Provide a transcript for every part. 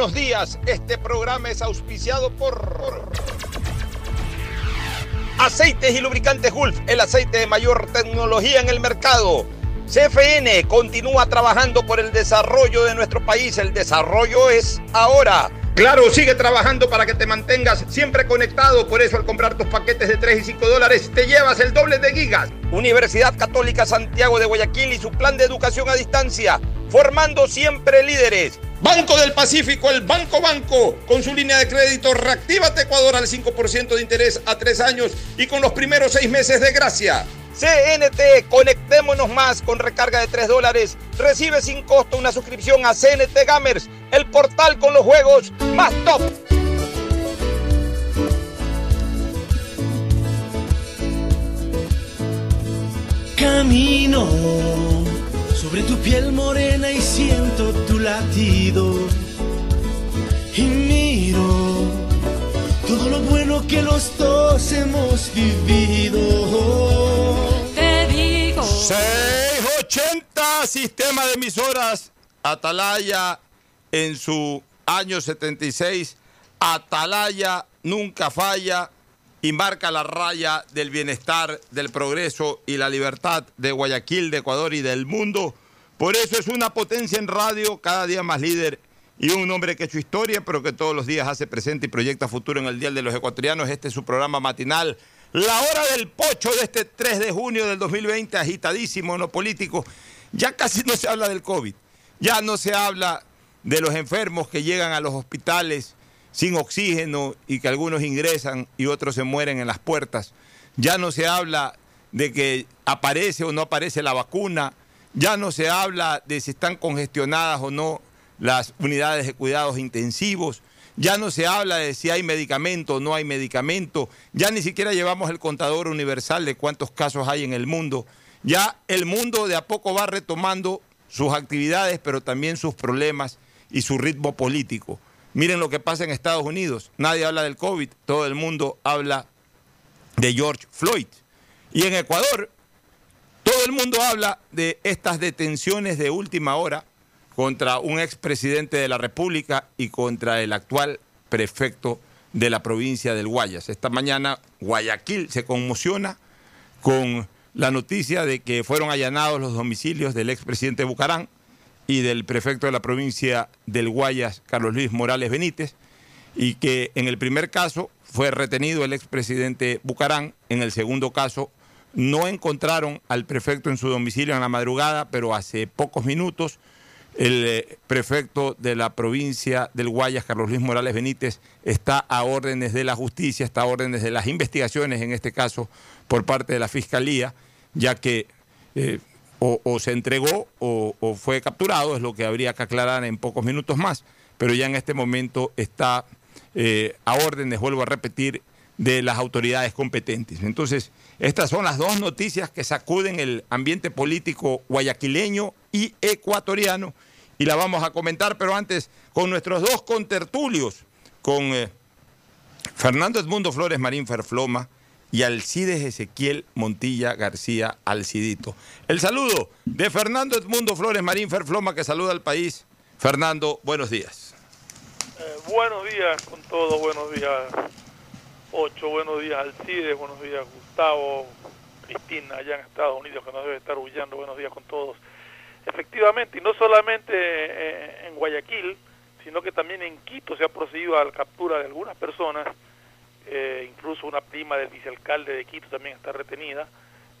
Buenos días, este programa es auspiciado por Aceites y Lubricantes Gulf, el aceite de mayor tecnología en el mercado. CFN continúa trabajando por el desarrollo de nuestro país, el desarrollo es ahora. Claro, sigue trabajando para que te mantengas siempre conectado. Por eso al comprar tus paquetes de 3 y 5 dólares te llevas el doble de gigas. Universidad Católica Santiago de Guayaquil y su plan de educación a distancia, formando siempre líderes. Banco del Pacífico, el Banco Banco, con su línea de crédito Reactívate Ecuador al 5% de interés a 3 años y con los primeros 6 meses de gracia. CNT, conectémonos más con recarga de 3 dólares. Recibe sin costo una suscripción a CNT Gamers, el portal con los juegos más top. Camino sobre tu piel morena y siento tu latido. Y miro todo lo bueno que los dos hemos vivido. Te digo. 680 Sistema de Emisoras Atalaya en su año 76. Atalaya nunca falla y marca la raya del bienestar, del progreso y la libertad de Guayaquil, de Ecuador y del mundo. Por eso es una potencia en radio, cada día más líder y un hombre que ha hecho historia, pero que todos los días hace presente y proyecta futuro en el Día de los Ecuatorianos. Este es su programa matinal. La hora del pocho de este 3 de junio del 2020, agitadísimo, no político. Ya casi no se habla del COVID, ya no se habla de los enfermos que llegan a los hospitales sin oxígeno y que algunos ingresan y otros se mueren en las puertas. Ya no se habla de que aparece o no aparece la vacuna. Ya no se habla de si están congestionadas o no las unidades de cuidados intensivos. Ya no se habla de si hay medicamento o no hay medicamento. Ya ni siquiera llevamos el contador universal de cuántos casos hay en el mundo. Ya el mundo de a poco va retomando sus actividades, pero también sus problemas y su ritmo político. Miren lo que pasa en Estados Unidos. Nadie habla del COVID, todo el mundo habla de George Floyd. Y en Ecuador, todo el mundo habla de estas detenciones de última hora contra un expresidente de la República y contra el actual prefecto de la provincia del Guayas. Esta mañana Guayaquil se conmociona con la noticia de que fueron allanados los domicilios del expresidente Bucarán y del prefecto de la provincia del Guayas, Carlos Luis Morales Benítez, y que en el primer caso fue retenido el expresidente Bucarán, en el segundo caso no encontraron al prefecto en su domicilio en la madrugada, pero hace pocos minutos el eh, prefecto de la provincia del Guayas, Carlos Luis Morales Benítez, está a órdenes de la justicia, está a órdenes de las investigaciones, en este caso por parte de la Fiscalía, ya que eh, o, se entregó o, o, fue capturado, es lo que habría que aclarar en pocos minutos más, pero ya en este momento está eh, a órdenes, vuelvo a repetir, de las autoridades competentes. Entonces, estas son las dos noticias que sacuden el ambiente político guayaquileño y ecuatoriano y la vamos a comentar, pero antes con nuestros dos contertulios, con eh, Fernando Edmundo Flores Marín Ferfloma y Alcides Ezequiel Montilla García Alcidito. El saludo de Fernando Edmundo Flores Marín Ferfloma que saluda al país. Fernando, buenos días. Eh, buenos días con todos, buenos días Ocho, buenos días Alcides, buenos días Gustavo, Cristina allá en Estados Unidos que nos debe estar huyendo, buenos días con todos. Efectivamente, y no solamente eh, en Guayaquil, Guayaquil, sino que también en Quito se ha procedido a la captura de algunas personas, eh, incluso una prima del vicealcalde de Quito también está retenida,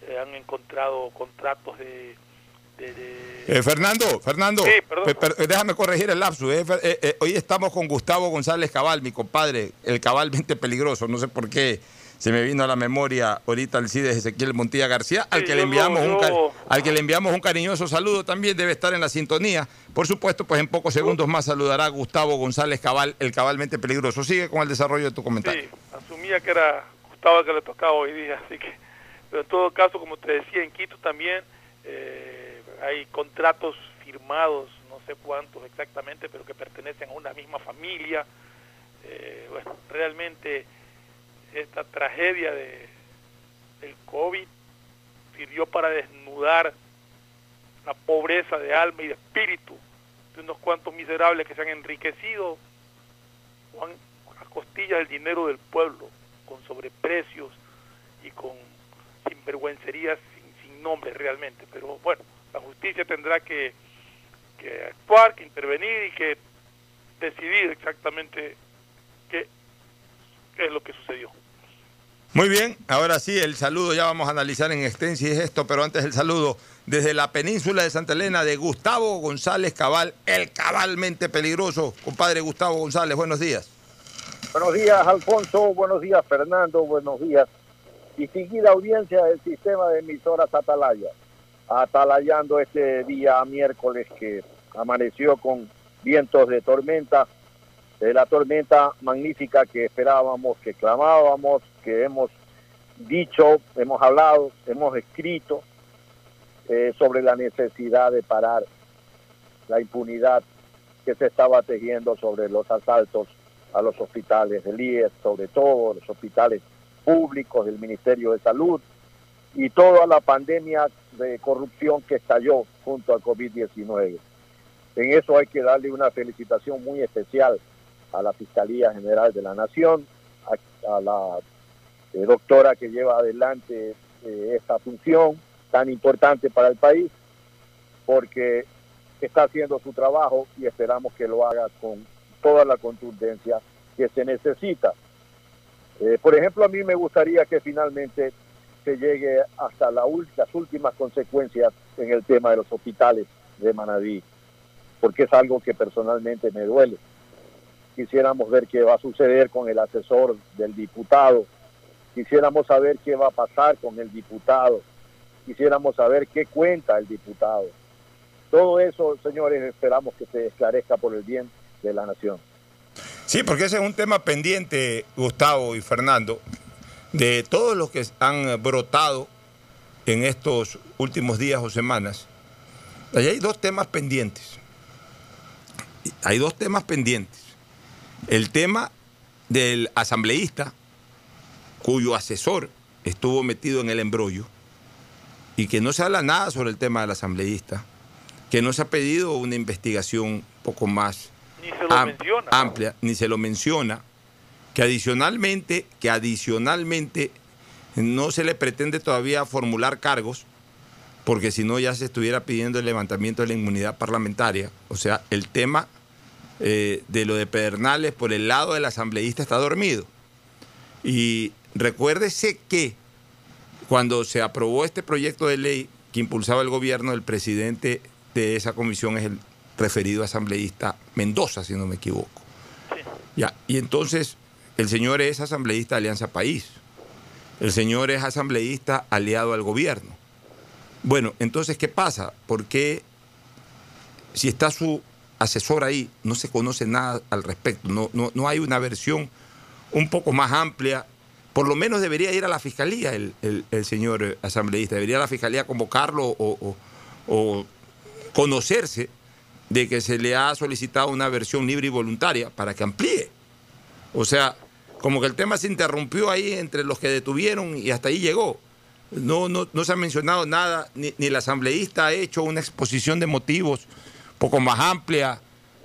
eh, han encontrado contratos de... de- de- Eh, Fernando, Fernando, Sí, déjame corregir el lapsus. eh, hoy estamos con Gustavo González Cabal, mi compadre, el cabalmente peligroso. No sé por qué se me vino a la memoria ahorita el CIDE Ezequiel Montilla García, al que le enviamos un al que le enviamos un cariñoso saludo también debe estar en la sintonía. Por supuesto, pues en pocos segundos más saludará Gustavo González Cabal, el cabalmente peligroso. Sigue con el desarrollo de tu comentario. Sí, asumía que era Gustavo el que le tocaba hoy día, así que, pero en todo caso, como te decía, en Quito también eh, hay contratos firmados, no sé cuántos exactamente, pero que pertenecen a una misma familia. Eh, bueno, realmente esta tragedia de, del COVID sirvió para desnudar la pobreza de alma y de espíritu de unos cuantos miserables que se han enriquecido o a costillas del dinero del pueblo, con sobreprecios y con sinvergüencerías sin, sin nombre realmente. Pero bueno, la justicia tendrá que, actuar, que intervenir y que decidir exactamente qué es lo que sucedió. Muy bien, ahora sí, el saludo ya vamos a analizar en extenso es esto, pero antes el saludo desde la península de Santa Elena de Gustavo González Cabal, el cabalmente peligroso. Compadre Gustavo González, buenos días. Buenos días, Alfonso. Buenos días, Fernando. Buenos días. Distinguida audiencia del sistema de emisoras Atalaya. Atalayando este día miércoles que amaneció con vientos de tormenta. De la tormenta magnífica que esperábamos, que clamábamos, que hemos dicho, hemos hablado, hemos escrito eh, sobre la necesidad de parar la impunidad que se estaba tejiendo sobre los asaltos a los hospitales del IES, sobre todo los hospitales públicos del Ministerio de Salud y toda la pandemia de corrupción que estalló junto al COVID-19. En eso hay que darle una felicitación muy especial a la Fiscalía General de la Nación, a, la eh, doctora que lleva adelante eh, esta función tan importante para el país, porque está haciendo su trabajo y esperamos que lo haga con toda la contundencia que se necesita. Eh, por ejemplo, a mí me gustaría que finalmente se llegue hasta las últimas consecuencias en el tema de los hospitales de Manabí, porque es algo que personalmente me duele. Quisiéramos ver qué va a suceder con el asesor del diputado, quisiéramos saber qué va a pasar con el diputado, quisiéramos saber qué cuenta el diputado. Todo eso, señores, esperamos que se esclarezca por el bien de la nación. Sí, porque ese es un tema pendiente, Gustavo y Fernando, de todos los que han brotado en estos últimos días o semanas. Allí hay dos temas pendientes. Hay dos temas pendientes. El tema del asambleísta cuyo asesor estuvo metido en el embrollo y que no se habla nada sobre el tema del asambleísta, que no se ha pedido una investigación poco más Ni se lo am- menciona. amplia, ni se lo menciona, que adicionalmente, que adicionalmente no se le pretende todavía formular cargos, porque si no ya se estuviera pidiendo el levantamiento de la inmunidad parlamentaria. O sea, el tema eh, de lo de Pedernales por el lado del asambleísta está dormido. Y recuérdese que cuando se aprobó este proyecto de ley que impulsaba el gobierno, el presidente de esa comisión es el referido asambleísta Mendoza, si no me equivoco. Ya, y entonces el señor es asambleísta de Alianza País. El señor es asambleísta aliado al gobierno. Bueno, entonces, ¿qué pasa? ¿Por qué si está su asesor ahí, no se conoce nada al respecto? No, no, no hay una versión un poco más amplia. Por lo menos debería ir a la fiscalía el, el- señor eh, asambleísta. Debería la fiscalía convocarlo o, o- o conocerse de que se le ha solicitado una versión libre y voluntaria para que amplíe. O sea, como que el tema se interrumpió ahí entre los que detuvieron y hasta ahí llegó. No, no, no se ha mencionado nada, ni, ni el asambleísta ha hecho una exposición de motivos poco más amplia,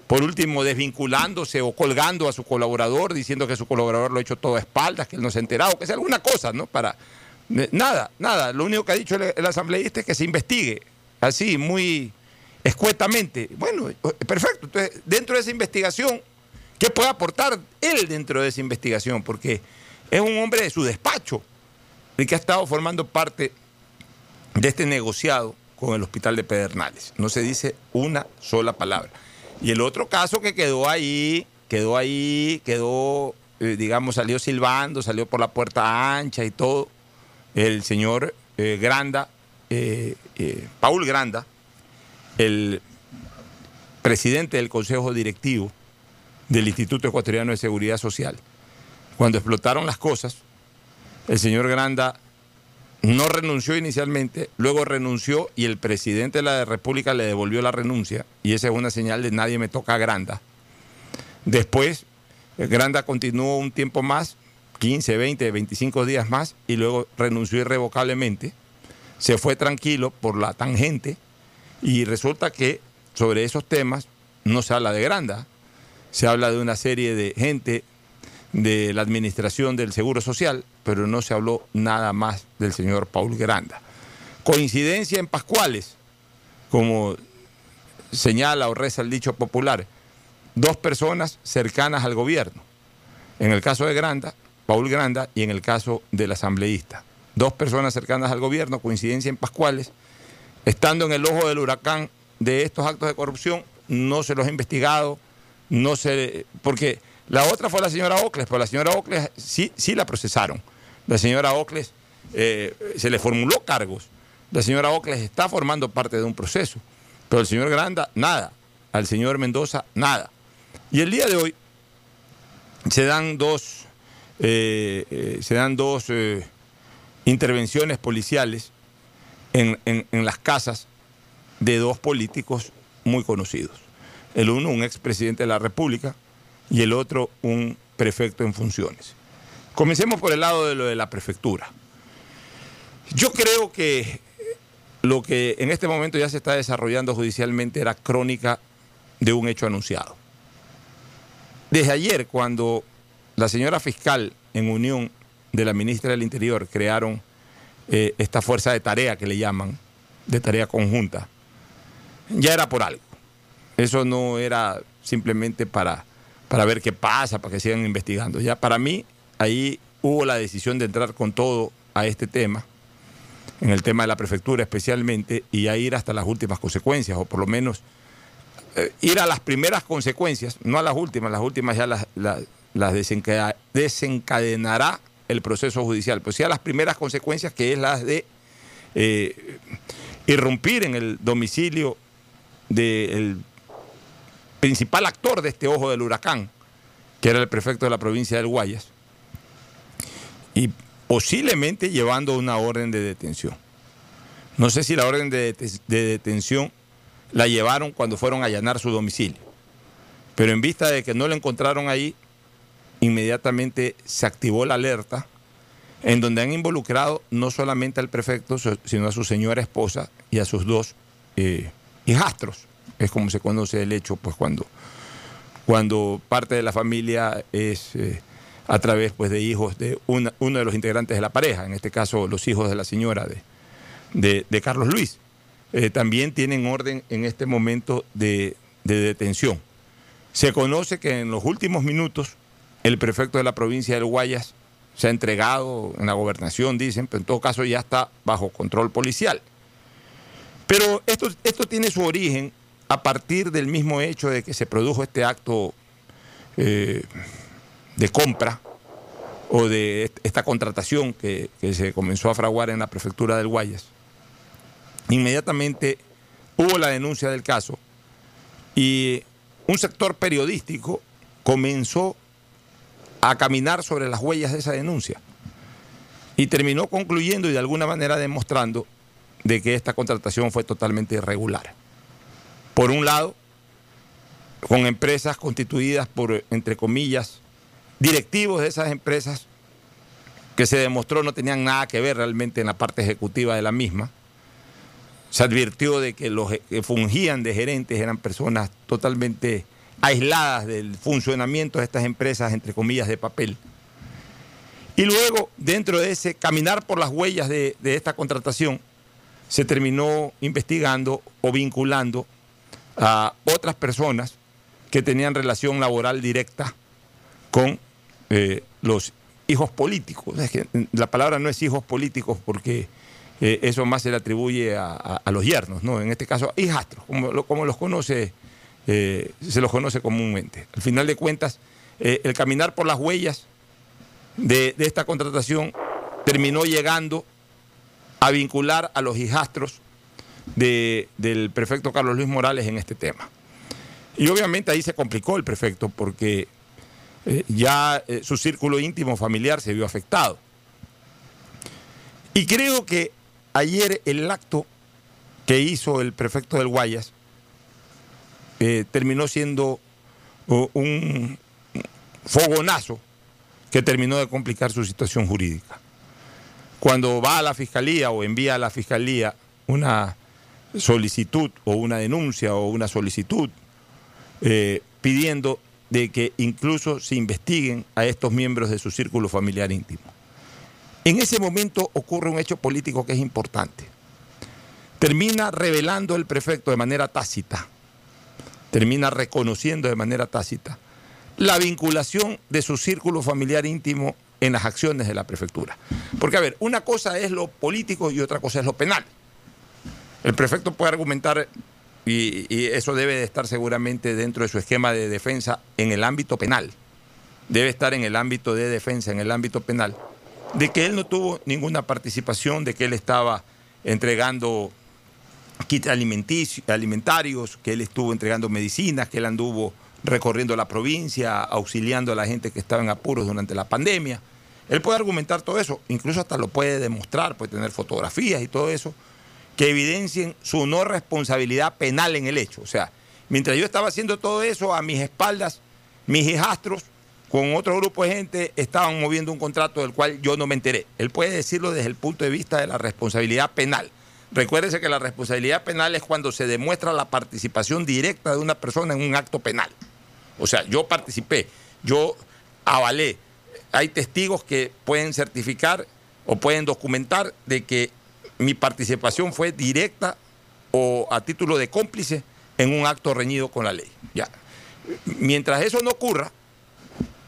por último desvinculándose o colgando a su colaborador, diciendo que su colaborador lo ha hecho todo a espaldas, que él no se ha enterado, que sea alguna cosa, ¿no? Para nada, nada. Lo único que ha dicho el, el asambleísta es que se investigue, así, muy escuetamente. Bueno, perfecto. Entonces, dentro de esa investigación, ¿qué puede aportar él dentro de esa investigación? Porque es un hombre de su despacho, el que ha estado formando parte de este negociado con el hospital de Pedernales. No se dice una sola palabra. Y el otro caso que quedó ahí, quedó ahí, quedó, eh, digamos, salió silbando, salió por la puerta ancha y todo, el señor eh, Granda, eh, Paul Granda, el presidente del Consejo Directivo del Instituto Ecuatoriano de Seguridad Social. Cuando explotaron las cosas, el señor Granda no renunció inicialmente, luego renunció y el presidente de la República le devolvió la renuncia y esa es una señal de nadie me toca a Granda. Después, Granda continuó un tiempo más, 15, 20, 25 días más y luego renunció irrevocablemente. Se fue tranquilo por la tangente y resulta que sobre esos temas no se habla de Granda, se habla de una serie de gente de la administración del Seguro Social, pero no se habló nada más del señor Paul Granda. Coincidencia en Pascuales, como señala o reza el dicho popular, dos personas cercanas al gobierno. En el caso de Granda, Paul Granda, y en el caso del asambleísta. Dos personas cercanas al gobierno, coincidencia en Pascuales, estando en el ojo del huracán de estos actos de corrupción, no se los ha investigado, no se. porque la otra fue la señora Ocles, pero la señora Ocles sí, sí la procesaron. La señora Ocles eh, se le formuló cargos. La señora Ocles está formando parte de un proceso. Pero el señor Granda, nada. Al señor Mendoza, nada. Y el día de hoy se dan dos, eh, eh, se dan dos intervenciones policiales en, en las casas de dos políticos muy conocidos. El uno, un expresidente de la República, y el otro un prefecto en funciones. Comencemos por el lado de lo de la prefectura. Yo creo que lo que en este momento ya se está desarrollando judicialmente era crónica de un hecho anunciado. Desde ayer, cuando la señora fiscal, en unión de la ministra del Interior, crearon eh, esta fuerza de tarea que le llaman, de tarea conjunta, ya era por algo. Eso no era simplemente para para ver qué pasa, para que sigan investigando. Ya para mí, ahí hubo la decisión de entrar con todo a este tema, en el tema de la prefectura especialmente, y ya ir hasta las últimas consecuencias, o por lo menos eh, ir a las primeras consecuencias, no a las últimas, las últimas ya las, las, desencadenará el proceso judicial, pues sí a las primeras consecuencias, que es las de eh, irrumpir en el domicilio del principal actor de este ojo del huracán, que era el prefecto de la provincia del Guayas, y posiblemente llevando una orden de detención. No sé si la orden de, detención la llevaron cuando fueron a allanar su domicilio, pero en vista de que no lo encontraron ahí, inmediatamente se activó la alerta en donde han involucrado no solamente al prefecto, sino a su señora esposa y a sus dos eh, hijastros es como se conoce el hecho, pues cuando, cuando parte de la familia es eh, a través pues, de hijos de uno de los integrantes de la pareja, en este caso los hijos de la señora de, de, Carlos Luis. Eh, también tienen orden en este momento de, de detención. Se conoce que en los últimos minutos el prefecto de la provincia del Guayas se ha entregado en la gobernación, dicen, pero en todo caso ya está bajo control policial. Pero esto, esto tiene su origen a partir del mismo hecho de que se produjo este acto eh, de compra o de esta contratación que, se comenzó a fraguar en la prefectura del Guayas, inmediatamente hubo la denuncia del caso y un sector periodístico comenzó a caminar sobre las huellas de esa denuncia y terminó concluyendo y de alguna manera demostrando de que esta contratación fue totalmente irregular. Por un lado, con empresas constituidas por, entre comillas, directivos de esas empresas que se demostró no tenían nada que ver realmente en la parte ejecutiva de la misma. Se advirtió de que los que fungían de gerentes eran personas totalmente aisladas del funcionamiento de estas empresas, entre comillas, de papel. Y luego, dentro de ese caminar por las huellas de, de esta contratación, se terminó investigando o vinculando a otras personas que tenían relación laboral directa con eh, los hijos políticos. Es que la palabra no es hijos políticos porque eh, eso más se le atribuye a, los yernos, ¿no? En este caso, hijastros, como, como los conoce, eh, se los conoce comúnmente. Al final de cuentas, el caminar por las huellas de, esta contratación terminó llegando a vincular a los hijastros de- del prefecto Carlos Luis Morales en este tema. Y obviamente ahí se complicó el prefecto porque eh, ya eh, su círculo íntimo familiar se vio afectado. Y creo que ayer el acto que hizo el prefecto del Guayas eh, terminó siendo un fogonazo que terminó de complicar su situación jurídica. Cuando va a la fiscalía o envía a la fiscalía una solicitud o una denuncia o una solicitud pidiendo de que incluso se investiguen a estos miembros de su círculo familiar íntimo. En ese momento ocurre un hecho político que es importante. Termina revelando el prefecto de manera tácita, termina reconociendo de manera tácita la vinculación de su círculo familiar íntimo en las acciones de la prefectura. Porque, a ver, una cosa es lo político y otra cosa es lo penal. El prefecto puede argumentar, y, y eso debe de estar seguramente dentro de su esquema de defensa en el ámbito penal, debe estar en el ámbito de defensa, en el ámbito penal, de que él no tuvo ninguna participación, de que él estaba entregando kits alimentarios, que él estuvo entregando medicinas, que él anduvo recorriendo la provincia, auxiliando a la gente que estaba en apuros durante la pandemia. Él puede argumentar todo eso, incluso hasta lo puede demostrar, puede tener fotografías y todo eso, que evidencien su no responsabilidad penal en el hecho. O sea, mientras yo estaba haciendo todo eso, a mis espaldas, mis hijastros, con otro grupo de gente, estaban moviendo un contrato del cual yo no me enteré. Él puede decirlo desde el punto de vista de la responsabilidad penal. Recuérdese que la responsabilidad penal es cuando se demuestra la participación directa de una persona en un acto penal. O sea, yo participé, yo avalé. Hay testigos que pueden certificar o pueden documentar de que mi participación fue directa o a título de cómplice en un acto reñido con la ley. Ya. Mientras eso no ocurra,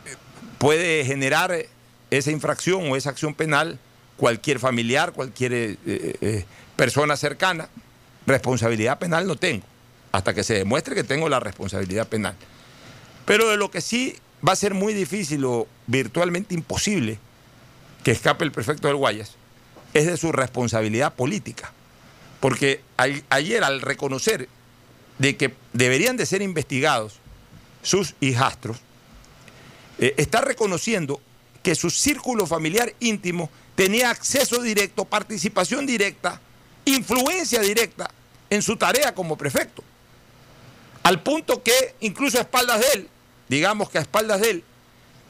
eh, puede generar eh, esa infracción o esa acción penal cualquier familiar, cualquier eh, eh, persona cercana. Responsabilidad penal no tengo, hasta que se demuestre que tengo la responsabilidad penal. Pero de lo que sí va a ser muy difícil o virtualmente imposible que escape el prefecto del Guayas es de su responsabilidad política. Porque ayer al reconocer de que deberían de ser investigados sus hijastros, eh, está reconociendo que su círculo familiar íntimo tenía acceso directo, participación directa, influencia directa en su tarea como prefecto. Al punto que incluso a espaldas de él, digamos que a espaldas de él,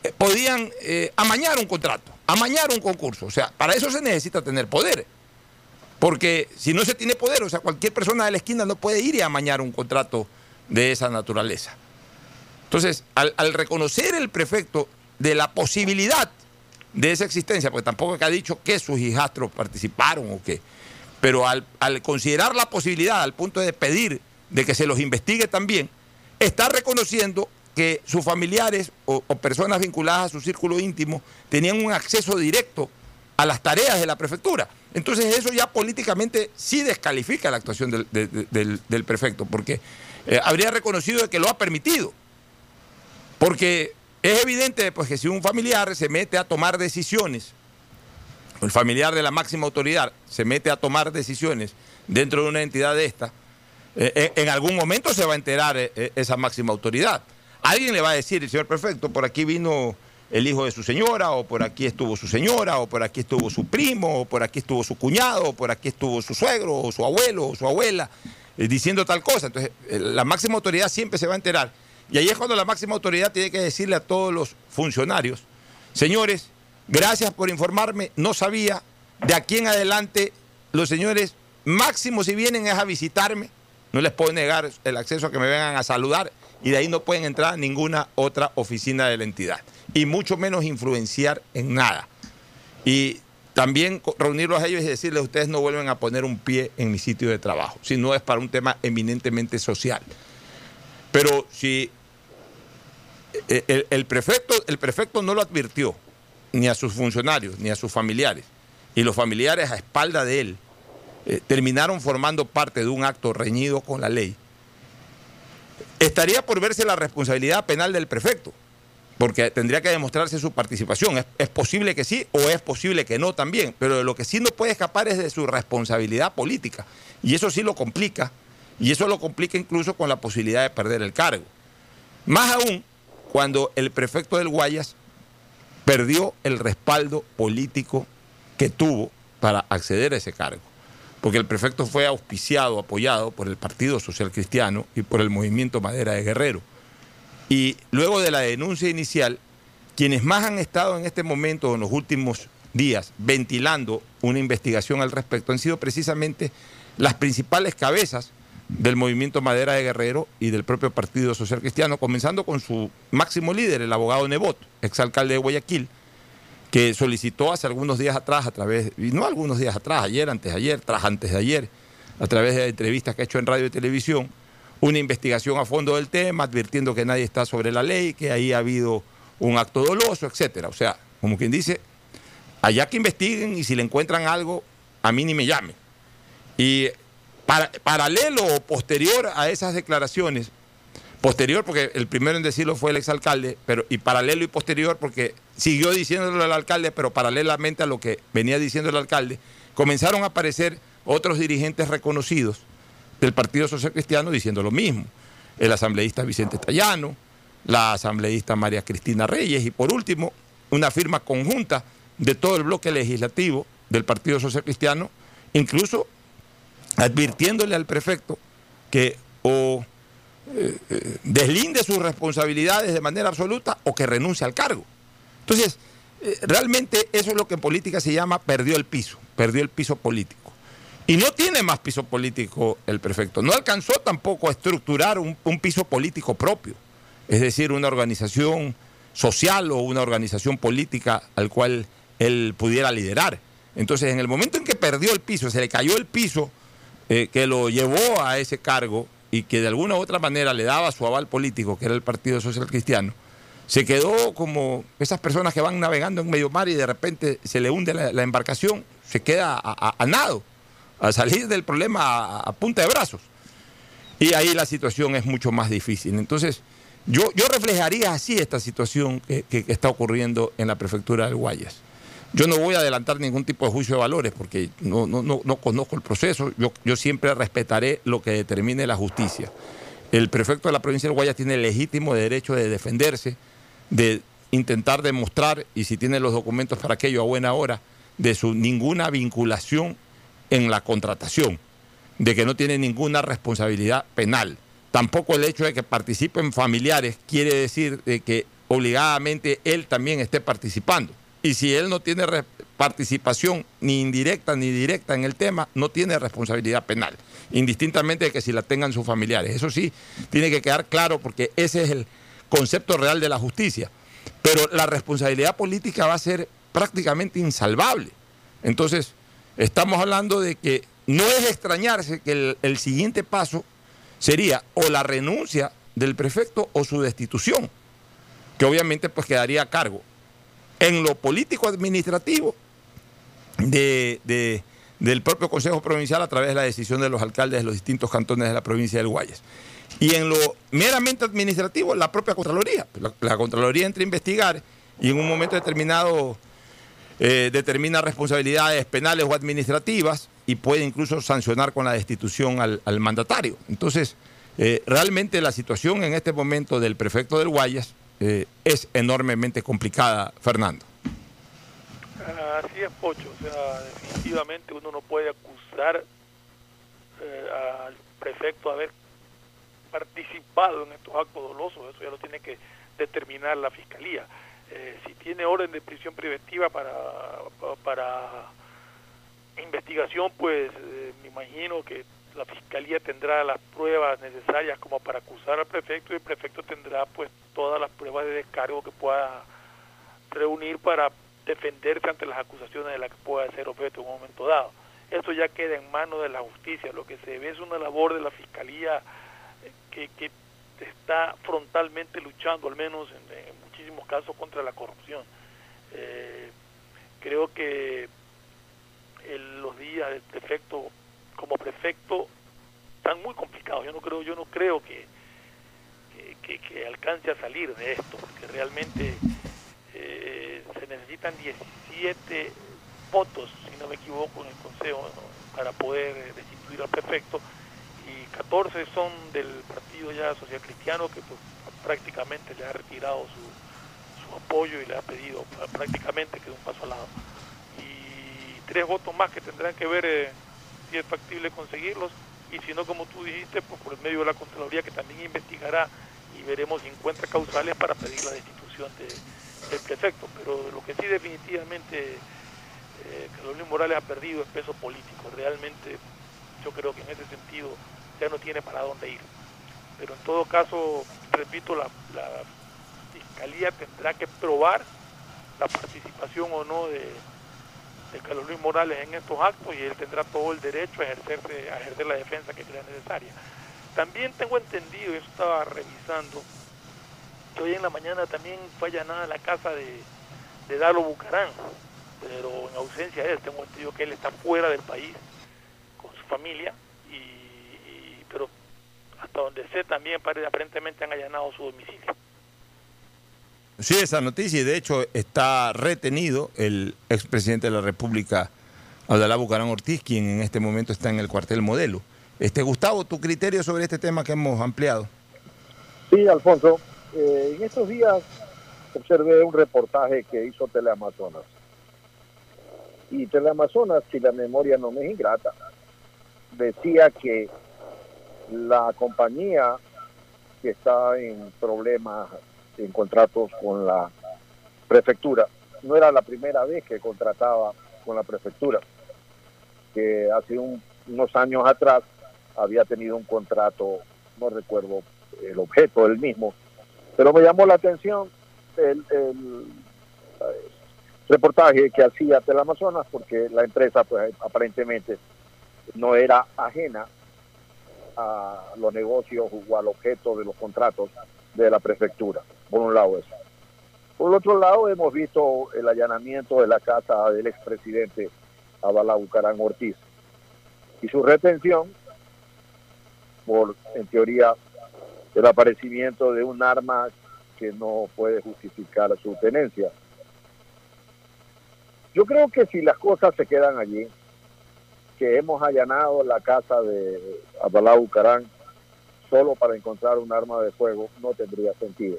eh, podían eh, amañar un contrato, amañar un concurso. O sea, para eso se necesita tener poder. Porque si no se tiene poder, o sea, cualquier persona de la esquina no puede ir y amañar un contrato de esa naturaleza. Entonces, al, al reconocer el prefecto de la posibilidad de esa existencia, porque tampoco es que ha dicho que sus hijastros participaron o qué, pero al, al considerar la posibilidad al punto de pedir de que se los investigue también, está reconociendo que sus familiares o, personas vinculadas a su círculo íntimo tenían un acceso directo a las tareas de la prefectura. Entonces eso ya políticamente sí descalifica la actuación del, de- de- del- del prefecto, porque eh, habría reconocido que lo ha permitido. Porque es evidente pues, que si un familiar se mete a tomar decisiones, el familiar de la máxima autoridad se mete a tomar decisiones dentro de una entidad de esta, eh, eh, en algún momento se va a enterar esa máxima autoridad. Alguien le va a decir, señor prefecto, por aquí vino el hijo de su señora, o por aquí estuvo su señora, o por aquí estuvo su primo, o por aquí estuvo su cuñado, o por aquí estuvo su suegro, o su abuelo, o su abuela, eh, diciendo tal cosa. Entonces, eh, la máxima autoridad siempre se va a enterar. Y ahí es cuando la máxima autoridad tiene que decirle a todos los funcionarios, señores, gracias por informarme, no sabía, de aquí en adelante los señores máximo si vienen es a visitarme, no les puedo negar el acceso a que me vengan a saludar y de ahí no pueden entrar a ninguna otra oficina de la entidad y mucho menos influenciar en nada. Y también reunirlos a ellos y decirles, ustedes no vuelven a poner un pie en mi sitio de trabajo, si no es para un tema eminentemente social. Pero si el, prefecto, el prefecto no lo advirtió, ni a sus funcionarios, ni a sus familiares, y los familiares a espalda de él eh, terminaron formando parte de un acto reñido con la ley, estaría por verse la responsabilidad penal del prefecto porque tendría que demostrarse su participación. Es, posible que sí o es posible que no también, pero lo que sí no puede escapar es de su responsabilidad política. Y eso sí lo complica, y eso lo complica incluso con la posibilidad de perder el cargo. Más aún cuando el prefecto del Guayas perdió el respaldo político que tuvo para acceder a ese cargo. Porque el prefecto fue auspiciado, apoyado por el Partido Social Cristiano y por el Movimiento Madera de Guerrero. Y luego de la denuncia inicial, quienes más han estado en este momento, en los últimos días, ventilando una investigación al respecto, han sido precisamente las principales cabezas del movimiento Madera de Guerrero y del propio Partido Social Cristiano, comenzando con su máximo líder, el abogado Nebot, exalcalde de Guayaquil, que solicitó hace algunos días atrás, a través, y no algunos días atrás, ayer, antes de ayer, tras antes de ayer, a través de entrevistas que ha hecho en radio y televisión, una investigación a fondo del tema, advirtiendo que nadie está sobre la ley, que ahí ha habido un acto doloso, etcétera. O sea, como quien dice, allá que investiguen y si le encuentran algo, a mí ni me llame. Y paralelo o posterior a esas declaraciones, posterior porque el primero en decirlo fue el exalcalde, pero y paralelo y posterior porque siguió diciéndolo el alcalde, pero paralelamente a lo que venía diciendo el alcalde, comenzaron a aparecer otros dirigentes reconocidos del Partido Social Cristiano diciendo lo mismo. El asambleísta Vicente Tallano, la asambleísta María Cristina Reyes y por último una firma conjunta de todo el bloque legislativo del Partido Social Cristiano, incluso advirtiéndole al prefecto que o eh, deslinde sus responsabilidades de manera absoluta o que renuncie al cargo. Entonces, eh, realmente eso es lo que en política se llama perdió el piso, perdió el piso político. Y no tiene más piso político el prefecto. No alcanzó tampoco a estructurar un, piso político propio, es decir, una organización social o una organización política al cual él pudiera liderar. Entonces, en el momento en que perdió el piso, se le cayó el piso eh, que lo llevó a ese cargo y que de alguna u otra manera le daba su aval político, que era el Partido Social Cristiano, se quedó como esas personas que van navegando en medio mar y de repente se le hunde la, embarcación, se queda a nado a salir del problema a, punta de brazos. Y ahí la situación es mucho más difícil. Entonces, yo, yo reflejaría así esta situación que, está ocurriendo en la prefectura del Guayas. Yo no voy a adelantar ningún tipo de juicio de valores porque no, no, no, conozco el proceso. Yo, yo siempre respetaré lo que determine la justicia. El prefecto de la provincia del Guayas tiene el legítimo derecho de defenderse, de intentar demostrar, y si tiene los documentos para aquello a buena hora, de su ninguna vinculación en la contratación, de que no tiene ninguna responsabilidad penal. Tampoco el hecho de que participen familiares quiere decir de que obligadamente él también esté participando. Y si él no tiene participación ni indirecta ni directa en el tema, no tiene responsabilidad penal, indistintamente de que si la tengan sus familiares. Eso sí, tiene que quedar claro porque ese es el concepto real de la justicia. Pero la responsabilidad política va a ser prácticamente insalvable. Entonces, Estamos hablando de que no es extrañarse que el, siguiente paso sería o la renuncia del prefecto o su destitución, que obviamente pues quedaría a cargo en lo político administrativo de, del propio Consejo Provincial a través de la decisión de los alcaldes de los distintos cantones de la provincia del Guayas. Y en lo meramente administrativo, la propia Contraloría. La, la Contraloría entra a investigar y en un momento determinado eh, determina responsabilidades penales o administrativas y puede incluso sancionar con la destitución al, mandatario. Entonces, eh, realmente la situación en este momento del prefecto del Guayas eh, es enormemente complicada, Fernando. Así es, Pocho. O sea, definitivamente uno no puede acusar al prefecto de haber participado en estos actos dolosos. Eso ya lo tiene que determinar la fiscalía. Eh, si tiene orden de prisión preventiva para, para investigación, pues eh, me imagino que la fiscalía tendrá las pruebas necesarias como para acusar al prefecto y el prefecto tendrá pues todas las pruebas de descargo que pueda reunir para defenderse ante las acusaciones de las que pueda ser objeto en un momento dado. Esto ya queda en manos de la justicia. Lo que se ve es una labor de la Fiscalía eh, que, que está frontalmente luchando, al menos en, en muchísimos casos, contra la corrupción. Eh, creo que el, los días de prefecto como prefecto están muy complicados. Yo no creo, yo no creo que, que, alcance a salir de esto, porque realmente eh, se necesitan 17 votos, si no me equivoco, en el Consejo para poder destituir al prefecto y 14 son del partido ya social cristiano que pues, prácticamente le ha retirado su, su apoyo y le ha pedido prácticamente que dé un paso al lado. Y tres votos más que tendrán que ver eh, si es factible conseguirlos y si no, como tú dijiste, pues por el medio de la Contraloría que también investigará y veremos si encuentra causales para pedir la destitución de, del prefecto. Pero lo que sí definitivamente eh, Morales ha perdido es peso político. Realmente yo creo que en ese sentido ya no tiene para dónde ir. Pero en todo caso, repito, la Fiscalía tendrá que probar la participación o no de, de Carlos Luis Morales en estos actos y él tendrá todo el derecho a ejercer, a ejercer la defensa que crea necesaria. También tengo entendido, eso estaba revisando, que hoy en la mañana también fue allanada la casa de, de Dalo Bucarán, pero en ausencia de él, tengo entendido que él está fuera del país con su familia, y pero hasta donde sé también aparentemente han allanado su domicilio. Sí, esa noticia, y de hecho está retenido el expresidente de la República, Abdalá Bucarán Ortiz, quien en este momento está en el cuartel modelo. Este, Gustavo, tu criterio sobre este tema que hemos ampliado. Sí, Alfonso, eh, en estos días observé un reportaje que hizo Teleamazonas. Y Teleamazonas, si la memoria no me es ingrata, decía que la compañía que está en problemas en contratos con la prefectura. No era la primera vez que contrataba con la prefectura, que hace un, unos años atrás había tenido un contrato, no recuerdo el objeto del mismo, pero me llamó la atención el reportaje que hacía Teleamazonas porque la empresa pues aparentemente no era ajena a los negocios o al objeto de los contratos de la prefectura. Por un lado eso. Por otro lado hemos visto el allanamiento de la casa del expresidente Abala Bucarán Ortiz y su retención por, en teoría, el aparecimiento de un arma que no puede justificar su tenencia. Yo creo que si las cosas se quedan allí, que hemos allanado la casa de Abala Bucarán solo para encontrar un arma de fuego, no tendría sentido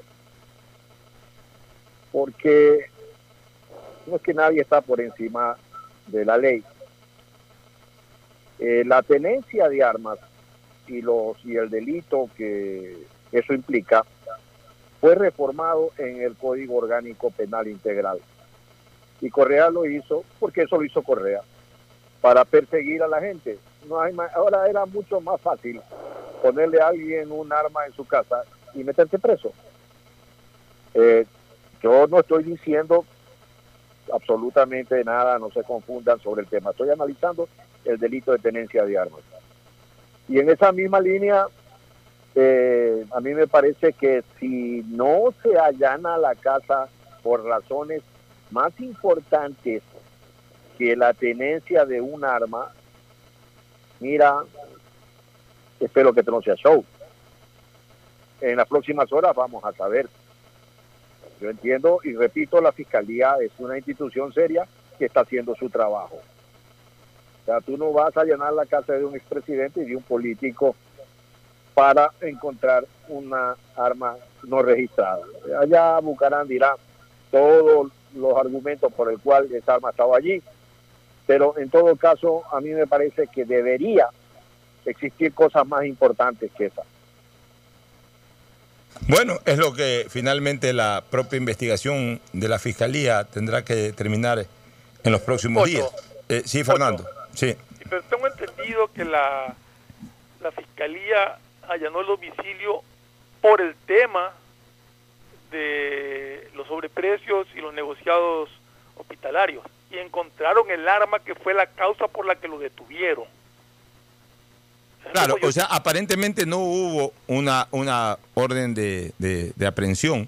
porque no es que nadie está por encima de la ley. Eh, la tenencia de armas y los y el delito que eso implica fue reformado en el Código Orgánico Penal Integral. Y Correa lo hizo porque eso lo hizo Correa para perseguir a la gente. No hay más, ahora era mucho más fácil ponerle a alguien un arma en su casa y meterse preso. Eh, yo no estoy diciendo absolutamente nada, no se confundan sobre el tema. Estoy analizando el delito de tenencia de armas. Y en esa misma línea, eh, a mí me parece que si no se allana la casa por razones más importantes que la tenencia de un arma, mira, espero que no sea show. En las próximas horas vamos a saber yo entiendo y repito, la Fiscalía es una institución seria que está haciendo su trabajo. O sea, tú no vas a llenar la casa de un expresidente y de un político para encontrar una arma no registrada. Allá Bucarán dirá todos los argumentos por el cual esa arma estaba allí, pero en todo caso a mí me parece que debería existir cosas más importantes que esa. Bueno, es lo que finalmente la propia investigación de la Fiscalía tendrá que determinar en los próximos Ocho. días. Eh, sí, Fernando. Sí. Pero tengo entendido que la, la Fiscalía allanó el domicilio por el tema de los sobreprecios y los negociados hospitalarios y encontraron el arma que fue la causa por la que lo detuvieron. Claro, o sea, aparentemente no hubo una, una orden de, de, aprehensión,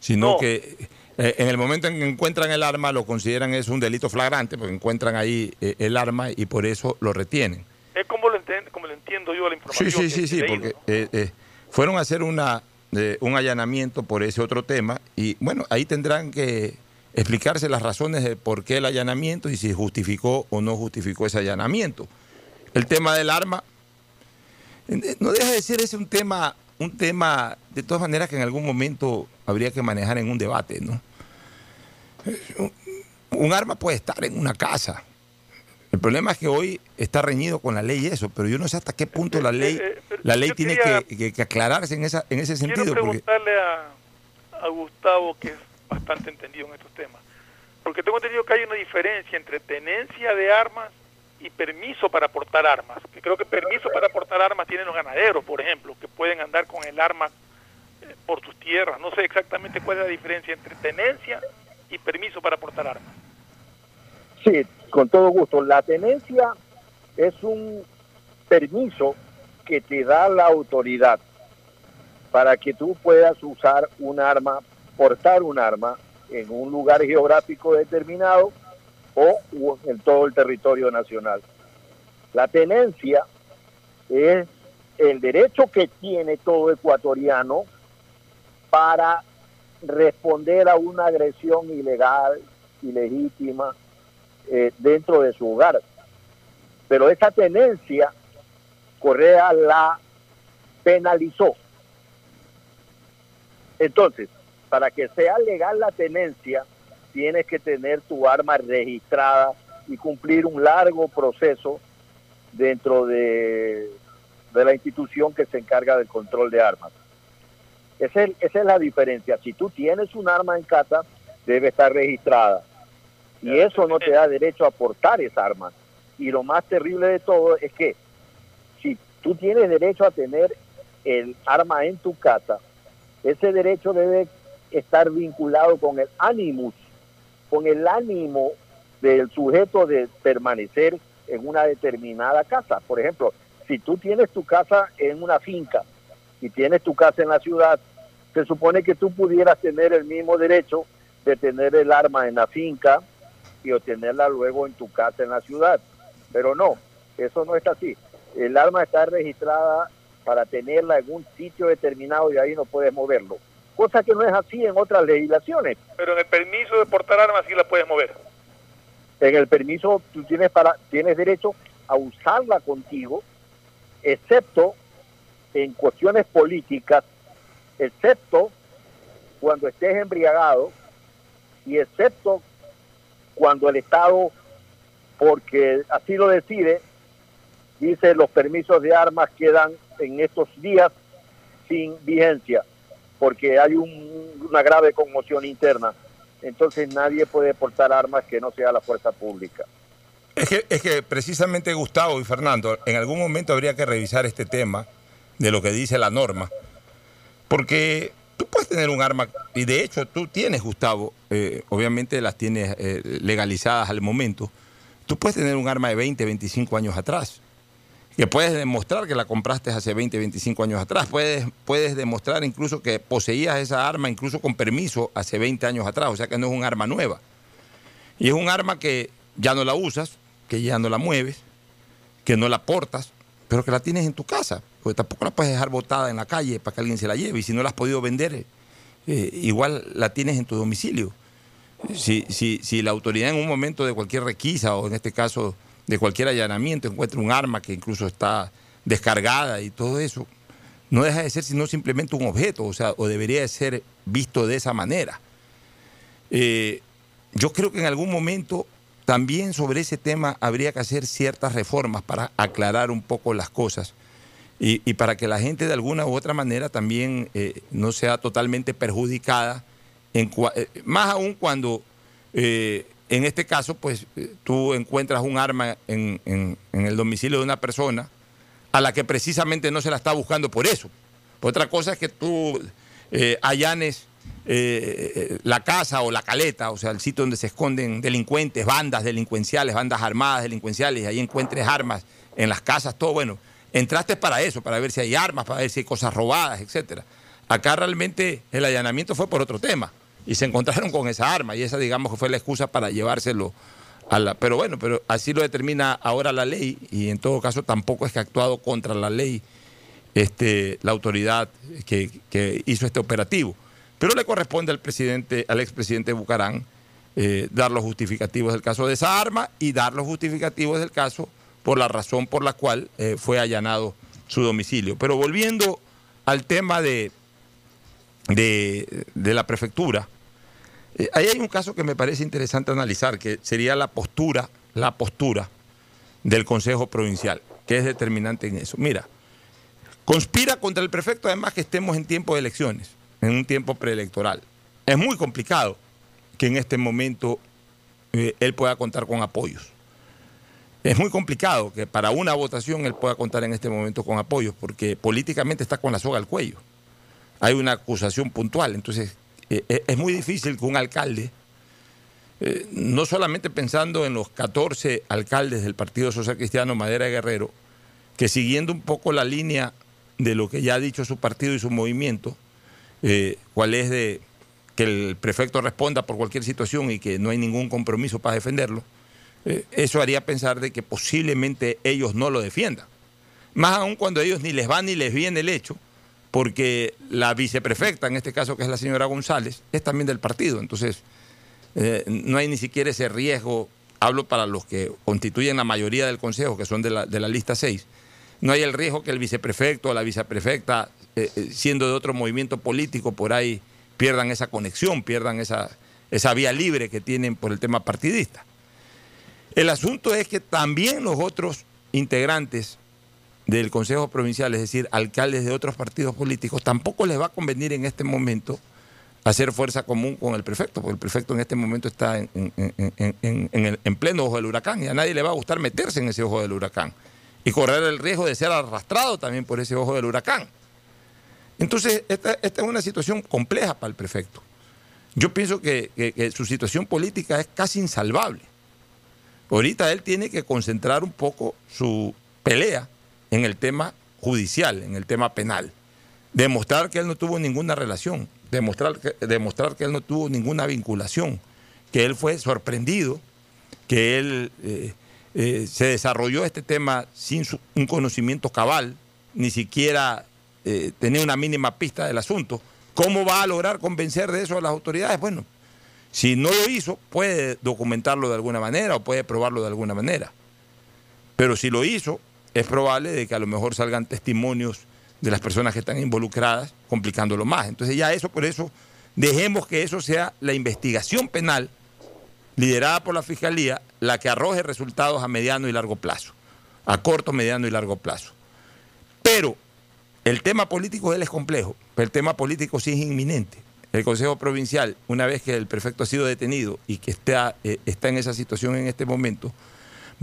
sino que eh, en el momento en que encuentran el arma lo consideran es un delito flagrante, porque encuentran ahí eh, el arma y por eso lo retienen. Es como lo, como lo entiendo yo la información. Sí, sí, sí, sí, porque eh, fueron a hacer una, un allanamiento por ese otro tema y bueno, ahí tendrán que explicarse las razones de por qué el allanamiento y si justificó o no justificó ese allanamiento. El tema del arma no deja de ser ese un tema, un tema de todas maneras que en algún momento habría que manejar en un debate, ¿no? Un arma puede estar en una casa. El problema es que hoy está reñido con la ley eso, pero yo no sé hasta qué punto la ley, eh, eh, la ley tiene que, aclararse en esa, en ese sentido. Quiero preguntarle a, a Gustavo, que es bastante entendido en estos temas, porque tengo entendido que hay una diferencia entre tenencia de armas y permiso para portar armas. Creo que permiso para portar armas tienen los ganaderos, por ejemplo, que pueden andar con el arma eh, por sus tierras. No sé exactamente cuál es la diferencia entre tenencia y permiso para portar armas. Sí, con todo gusto. La tenencia es un permiso que te da la autoridad para que tú puedas usar un arma, portar un arma en un lugar geográfico determinado o en todo el territorio nacional. La tenencia es el derecho que tiene todo ecuatoriano para responder a una agresión ilegal, ilegítima, eh, dentro de su hogar. Pero esa tenencia, Correa la penalizó. Entonces, para que sea legal la tenencia, tienes que tener tu arma registrada y cumplir un largo proceso dentro de, de la institución que se encarga del control de armas. Esa es, esa es la diferencia. Si tú tienes un arma en casa, debe estar registrada. Y eso no te da derecho a portar esa arma. Y lo más terrible de todo es que si tú tienes derecho a tener el arma en tu casa, ese derecho debe estar vinculado con el animus con el ánimo del sujeto de permanecer en una determinada casa. Por ejemplo, si tú tienes tu casa en una finca y tienes tu casa en la ciudad, se supone que tú pudieras tener el mismo derecho de tener el arma en la finca y obtenerla luego en tu casa en la ciudad. Pero no, eso no es así. El arma está registrada para tenerla en un sitio determinado y ahí no puedes moverlo cosa que no es así en otras legislaciones. Pero en el permiso de portar armas sí la puedes mover. En el permiso tú tienes para tienes derecho a usarla contigo, excepto en cuestiones políticas, excepto cuando estés embriagado y excepto cuando el Estado, porque así lo decide, dice los permisos de armas quedan en estos días sin vigencia porque hay una grave conmoción interna. Entonces nadie puede portar armas que no sea la fuerza pública. Es que, es que precisamente Gustavo y Fernando, en algún momento habría que revisar este tema de lo que dice la norma, porque tú puedes tener un arma, y de hecho tú tienes, Gustavo, eh, obviamente las tienes eh, legalizadas al momento, tú puedes tener un arma de 20, 25 años atrás que puedes demostrar que la compraste hace 20, 25 años atrás. Puedes, puedes demostrar incluso que poseías esa arma, incluso con permiso, hace 20 años atrás. O sea que no es un arma nueva. Y es un arma que ya no la usas, que ya no la mueves, que no la portas, pero que la tienes en tu casa. Porque tampoco la puedes dejar botada en la calle para que alguien se la lleve. Y si no la has podido vender, eh, igual la tienes en tu domicilio. Si, si, si la autoridad en un momento de cualquier requisa, o en este caso de cualquier allanamiento, encuentra un arma que incluso está descargada y todo eso, no deja de ser sino simplemente un objeto, o sea, o debería de ser visto de esa manera. Eh, yo creo que en algún momento también sobre ese tema habría que hacer ciertas reformas para aclarar un poco las cosas y, para que la gente de alguna u otra manera también eh, no sea totalmente perjudicada, eh, más aún cuando en este caso, pues eh, tú encuentras un arma en, el domicilio de una persona a la que precisamente no se la está buscando por eso. Otra cosa es que tú eh, allanes eh, la casa o la caleta, o sea, el sitio donde se esconden delincuentes, bandas delincuenciales, bandas armadas delincuenciales, y ahí encuentres armas en las casas, todo bueno. Entraste para eso, para ver si hay armas, para ver si hay cosas robadas, etcétera. Acá realmente el allanamiento fue por otro tema y se encontraron con esa arma y esa digamos que fue la excusa para llevárselo a la... Pero bueno, pero así lo determina ahora la ley y en todo caso tampoco es que ha actuado contra la ley este, la autoridad que, que hizo este operativo. Pero le corresponde al presidente, al expresidente Bucarán, eh, dar los justificativos del caso de esa arma y dar los justificativos del caso por la razón por la cual eh, fue allanado su domicilio. Pero volviendo al tema de, de, la prefectura, eh, ahí hay un caso que me parece interesante analizar, que sería la postura, la postura del Consejo Provincial, que es determinante en eso. Mira, conspira contra el prefecto además que estemos en tiempo de elecciones en un tiempo preelectoral. Es muy complicado que en este momento eh, él pueda contar con apoyos. Es muy complicado que para una votación él pueda contar en este momento con apoyos, porque políticamente está con la soga al cuello. Hay una acusación puntual, entonces eh, eh, es muy difícil que un alcalde, no solamente pensando en los 14 alcaldes del Partido Social Cristiano Madera Guerrero, que siguiendo un poco la línea de lo que ya ha dicho su partido y su movimiento, eh, cuál es de que el prefecto responda por cualquier situación y que no hay ningún compromiso para defenderlo, eh, eso haría pensar de que posiblemente ellos no lo defiendan. Más aún cuando ellos ni les va ni les viene el hecho, porque la viceprefecta, en este caso que es la señora González, es también del partido. Entonces, eh, no hay ni siquiera ese riesgo, hablo para los que constituyen la mayoría del Consejo, que son de la, lista 6, no hay el riesgo que el viceprefecto o la viceprefecta eh, eh, siendo de otro movimiento político, por ahí pierdan esa conexión, pierdan esa, esa vía libre que tienen por el tema partidista. El asunto es que también los otros integrantes del Consejo Provincial, es decir, alcaldes de otros partidos políticos, tampoco les va a convenir en este momento hacer fuerza común con el prefecto, porque el prefecto en este momento está en, en, pleno ojo del huracán y a nadie le va a gustar meterse en ese ojo del huracán y correr el riesgo de ser arrastrado también por ese ojo del huracán. Entonces, esta, es una situación compleja para el prefecto. Yo pienso que, su situación política es casi insalvable. Ahorita él tiene que concentrar un poco su pelea en el tema judicial, en el tema penal. Demostrar que él no tuvo ninguna relación, demostrar que, demostrar que él no tuvo ninguna vinculación, que él fue sorprendido, que él eh, eh, se desarrolló este tema sin un conocimiento cabal, ni siquiera eh, tener una mínima pista del asunto. ¿Cómo va a lograr convencer de eso a las autoridades? Bueno, si no lo hizo, puede documentarlo de alguna manera o puede probarlo de alguna manera. Pero si lo hizo, es probable de que a lo mejor salgan testimonios de las personas que están involucradas, complicándolo más. Entonces ya eso, por eso, dejemos que eso sea la investigación penal liderada por la Fiscalía, la que arroje resultados a mediano y largo plazo, a corto, mediano y largo plazo. Pero el tema político él es complejo, pero el tema político sí es inminente. El Consejo Provincial, una vez que el prefecto ha sido detenido y que está, eh, está en esa situación en este momento,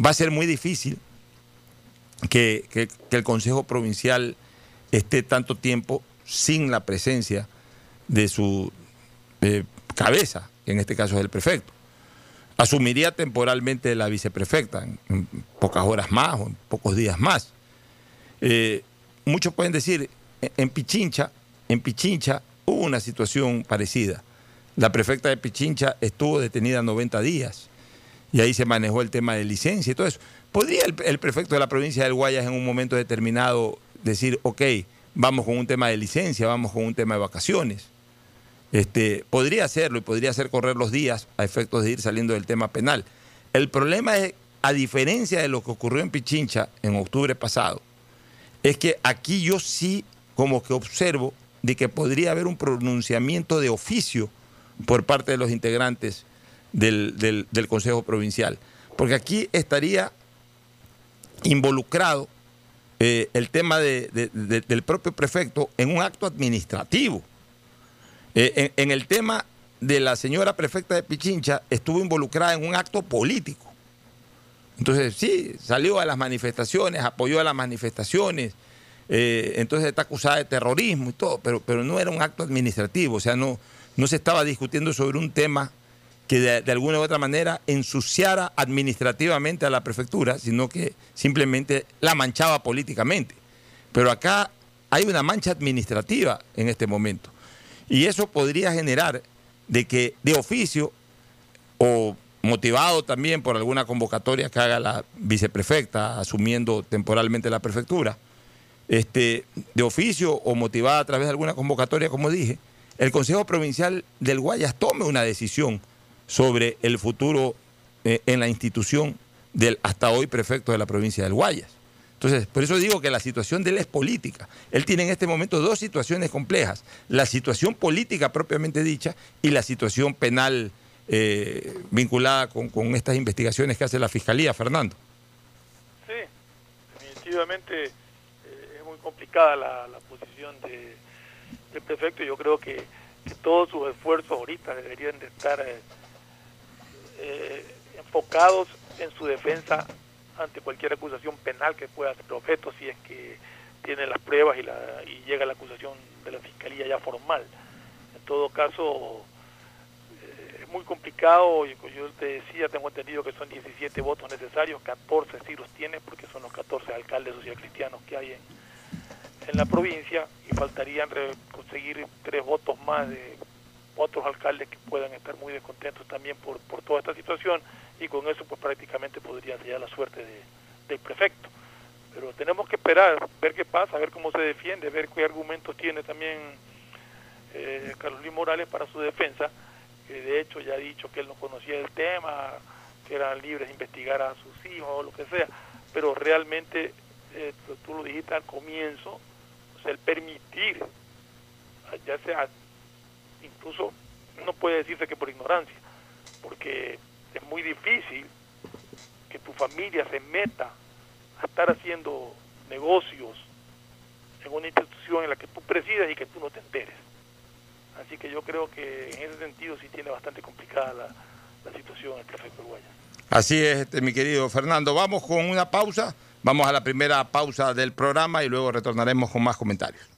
va a ser muy difícil que, el Consejo Provincial esté tanto tiempo sin la presencia de su cabeza, que en este caso es el prefecto. Asumiría temporalmente la viceprefecta en, pocas horas más o en pocos días más. Eh, muchos pueden decir, en Pichincha, en Pichincha hubo una situación parecida. La prefecta de Pichincha estuvo detenida 90 días y ahí se manejó el tema de licencia y todo eso. ¿Podría el, prefecto de la provincia del Guayas en un momento determinado decir, ok, vamos con un tema de licencia, vamos con un tema de vacaciones? Este, podría hacerlo y podría hacer correr los días a efectos de ir saliendo del tema penal. El problema es, a diferencia de lo que ocurrió en Pichincha en octubre pasado, es que aquí yo sí como que observo de que podría haber un pronunciamiento de oficio por parte de los integrantes del, Consejo Provincial. Porque aquí estaría involucrado eh, el tema del propio prefecto en un acto administrativo. Eh, en, el tema de la señora prefecta de Pichincha estuvo involucrada en un acto político. Entonces, sí, salió a las manifestaciones, apoyó a las manifestaciones, eh, entonces está acusada de terrorismo y todo, pero, pero no era un acto administrativo, o sea, no, no se estaba discutiendo sobre un tema que de, alguna u otra manera ensuciara administrativamente a la prefectura, sino que simplemente la manchaba políticamente. Pero acá hay una mancha administrativa en este momento. Y eso podría generar de que de oficio o motivado también por alguna convocatoria que haga la viceprefecta asumiendo temporalmente la prefectura, este, de oficio o motivada a través de alguna convocatoria, como dije, el Consejo Provincial del Guayas tome una decisión sobre el futuro eh, en la institución del hasta hoy prefecto de la provincia del Guayas. Entonces, por eso digo que la situación de él es política. Él tiene en este momento dos situaciones complejas, la situación política propiamente dicha y la situación penal eh, vinculada con, estas investigaciones que hace la Fiscalía, Fernando. Sí, definitivamente eh, es muy complicada la, posición del prefecto. Yo creo que, todos sus esfuerzos ahorita deberían de estar eh, enfocados en su defensa ante cualquier acusación penal que pueda ser objeto si es que tiene las pruebas y, la, y llega la acusación de la fiscalía ya formal. En todo caso, eh, es muy complicado, yo te decía, tengo entendido que son 17 votos necesarios, 14 sí los tiene porque son los 14 alcaldes social cristianos que hay en la provincia y faltarían conseguir tres votos más de otros alcaldes que puedan estar muy descontentos también por, por toda esta situación y con eso pues prácticamente podría sellar la suerte del prefecto. Pero tenemos que esperar, ver qué pasa, ver cómo se defiende, ver qué argumentos tiene también eh, Carlos Luis Morales para su defensa, que de hecho ya ha dicho que él no conocía el tema, que eran libres de investigar a sus hijos o lo que sea, pero realmente, eh, tú lo dijiste al comienzo, el permitir, ya sea incluso no puede decirse que por ignorancia, porque es muy difícil que tu familia se meta a estar haciendo negocios en una institución en la que tú presides y que tú no te enteres. Así que yo creo que en ese sentido sí tiene bastante complicada la, situación el prefecto Guayas. Así es, este, mi querido Fernando. Vamos con una pausa. Vamos a la primera pausa del programa y luego retornaremos con más comentarios.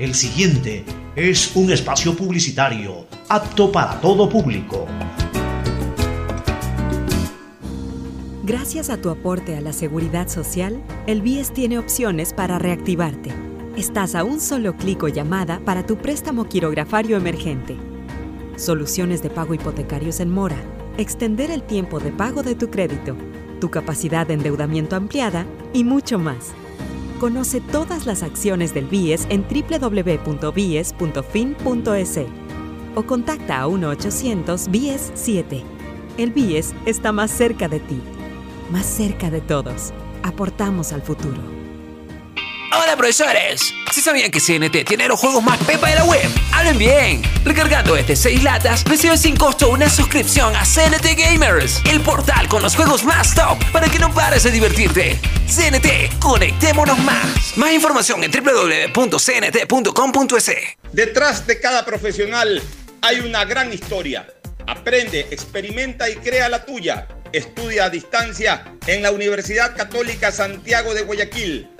El siguiente es un espacio publicitario apto para todo público. Gracias a tu aporte a la seguridad social, el BIES tiene opciones para reactivarte. Estás a un solo clic o llamada para tu préstamo quirografario emergente. Soluciones de pago hipotecarios en mora, extender el tiempo de pago de tu crédito, tu capacidad de endeudamiento ampliada y mucho más. Conoce todas las acciones del BIES en www.bies.fin.es o contacta a 1-800-BIES-7. El BIES está más cerca de ti, más cerca de todos. Aportamos al futuro. Hola profesores, si sabían que CNT tiene los juegos más pepa de la web, hablen bien. Recargando este 6 latas, recibe sin costo una suscripción a CNT Gamers, el portal con los juegos más top para que no pares de divertirte. CNT, conectémonos más. Más información en www.cnt.com.es. Detrás de cada profesional hay una gran historia. Aprende, experimenta y crea la tuya. Estudia a distancia en la Universidad Católica Santiago de Guayaquil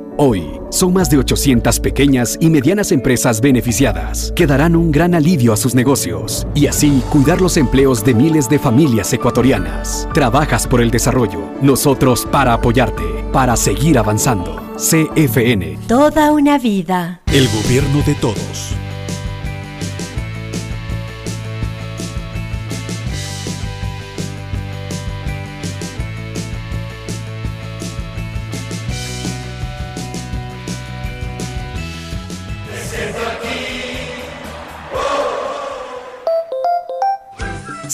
Hoy, son más de 800 pequeñas y medianas empresas beneficiadas que darán un gran alivio a sus negocios y así cuidar los empleos de miles de familias ecuatorianas. Trabajas por el desarrollo, nosotros para apoyarte, para seguir avanzando. CFN. Toda una vida. El gobierno de todos.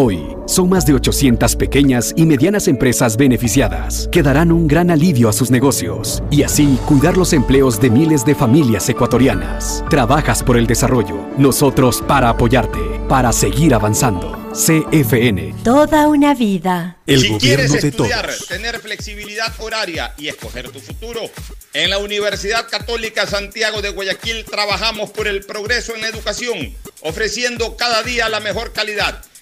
Hoy, son más de 800 pequeñas y medianas empresas beneficiadas que darán un gran alivio a sus negocios y así cuidar los empleos de miles de familias ecuatorianas. Trabajas por el desarrollo, nosotros para apoyarte, para seguir avanzando. CFN. Toda una vida. El si gobierno quieres de estudiar, todos. tener flexibilidad horaria y escoger tu futuro, en la Universidad Católica Santiago de Guayaquil trabajamos por el progreso en la educación, ofreciendo cada día la mejor calidad.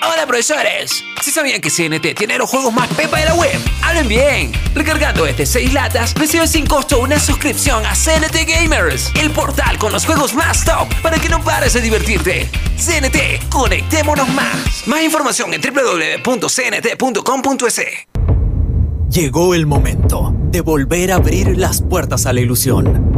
Hola profesores, ¿sí sabían que CNT tiene los juegos más pepa de la web? ¡Hablen bien! Recargando este 6 latas, recibes sin costo una suscripción a CNT Gamers, el portal con los juegos más top para que no pares de divertirte. CNT, conectémonos más. Más información en www.cnt.com.es. Llegó el momento de volver a abrir las puertas a la ilusión,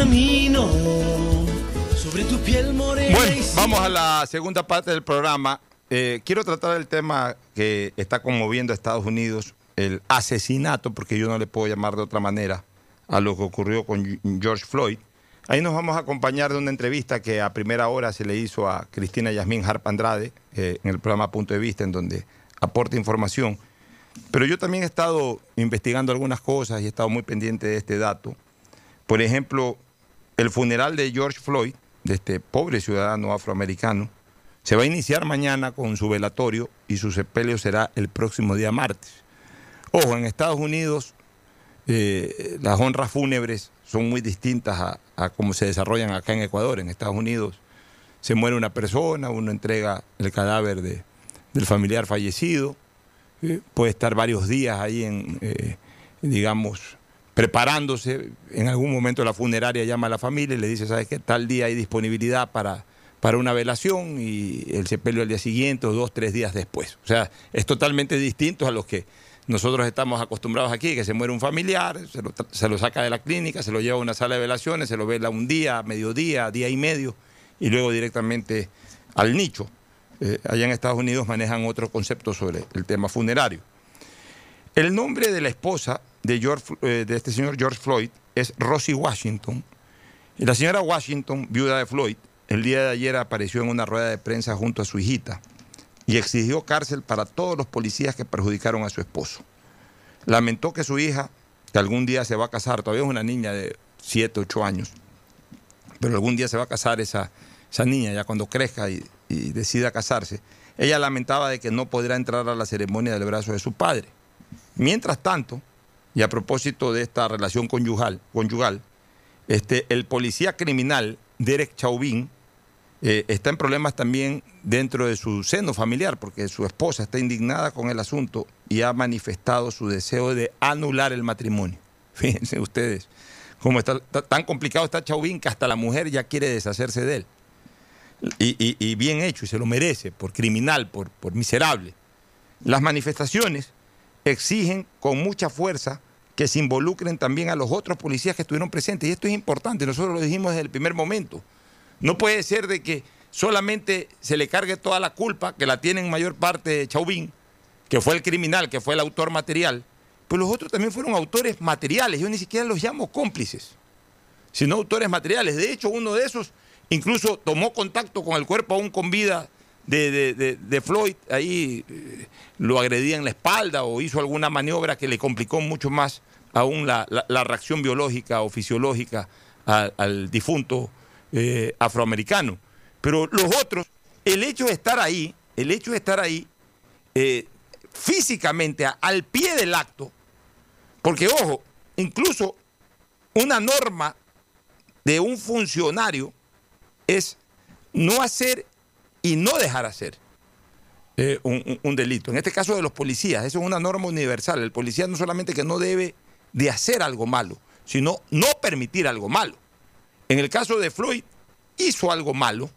Camino sobre tu piel morena. Bueno, vamos a la segunda parte del programa. Eh, quiero tratar el tema que está conmoviendo a Estados Unidos, el asesinato, porque yo no le puedo llamar de otra manera, a lo que ocurrió con George Floyd. Ahí nos vamos a acompañar de una entrevista que a primera hora se le hizo a Cristina Yasmín Harp Andrade eh, en el programa Punto de Vista, en donde aporta información. Pero yo también he estado investigando algunas cosas y he estado muy pendiente de este dato. Por ejemplo, el funeral de George Floyd, de este pobre ciudadano afroamericano, se va a iniciar mañana con su velatorio y su sepelio será el próximo día martes. Ojo, en Estados Unidos eh, las honras fúnebres son muy distintas a, cómo se desarrollan acá en Ecuador. En Estados Unidos se muere una persona, uno entrega el cadáver de, del familiar fallecido, eh, puede estar varios días ahí en, eh, digamos, preparándose. En algún momento la funeraria llama a la familia y le dice, ¿sabes qué? Tal día hay disponibilidad para, para una velación y el sepelio al día siguiente o dos, tres días después. O sea, es totalmente distinto a los que nosotros estamos acostumbrados aquí, que se muere un familiar, se lo, saca de la clínica, se lo lleva a una sala de velaciones, se lo vela un día, mediodía, día y medio, y luego directamente al nicho. Eh, allá en Estados Unidos manejan otro concepto sobre el tema funerario. El nombre de la esposa de, George, eh, de este señor George Floyd es Rosie Washington. Y la señora Washington, viuda de Floyd, el día de ayer apareció en una rueda de prensa junto a su hijita y exigió cárcel para todos los policías que perjudicaron a su esposo. Lamentó que su hija, que algún día se va a casar, todavía es una niña de 7, 8 años, pero algún día se va a casar esa, esa niña ya cuando crezca y, y decida casarse, ella lamentaba de que no podrá entrar a la ceremonia del brazo de su padre. Mientras tanto, y a propósito de esta relación conyugal, este, el policía criminal Derek Chauvin eh, está en problemas también dentro de su seno familiar, porque su esposa está indignada con el asunto y ha manifestado su deseo de anular el matrimonio. Fíjense ustedes cómo está, está- tan complicado está Chauvin que hasta la mujer ya quiere deshacerse de él. Y, y- y bien hecho, y se lo merece, por criminal, por, por miserable. Las manifestaciones exigen con mucha fuerza que se involucren también a los otros policías que estuvieron presentes. Y esto es importante, nosotros lo dijimos desde el primer momento. No puede ser de que solamente se le cargue toda la culpa, que la tiene en mayor parte Chauvin, que fue el criminal, que fue el autor material, pues los otros también fueron autores materiales. Yo ni siquiera los llamo cómplices, sino autores materiales. De hecho, uno de esos incluso tomó contacto con el cuerpo aún con vida de, de- de- Floyd, ahí eh, lo agredía en la espalda o hizo alguna maniobra que le complicó mucho más aún la, la- reacción biológica o fisiológica al, difunto eh, afroamericano. Pero los otros, el hecho de estar ahí, el hecho de estar ahí eh, físicamente al pie del acto, porque ojo, incluso una norma de un funcionario es no hacer y no dejar hacer eh, un, delito. En este caso de los policías, eso es una norma universal. El policía no solamente que no debe de hacer algo malo, sino no permitir algo malo. En el caso de Floyd, hizo algo malo.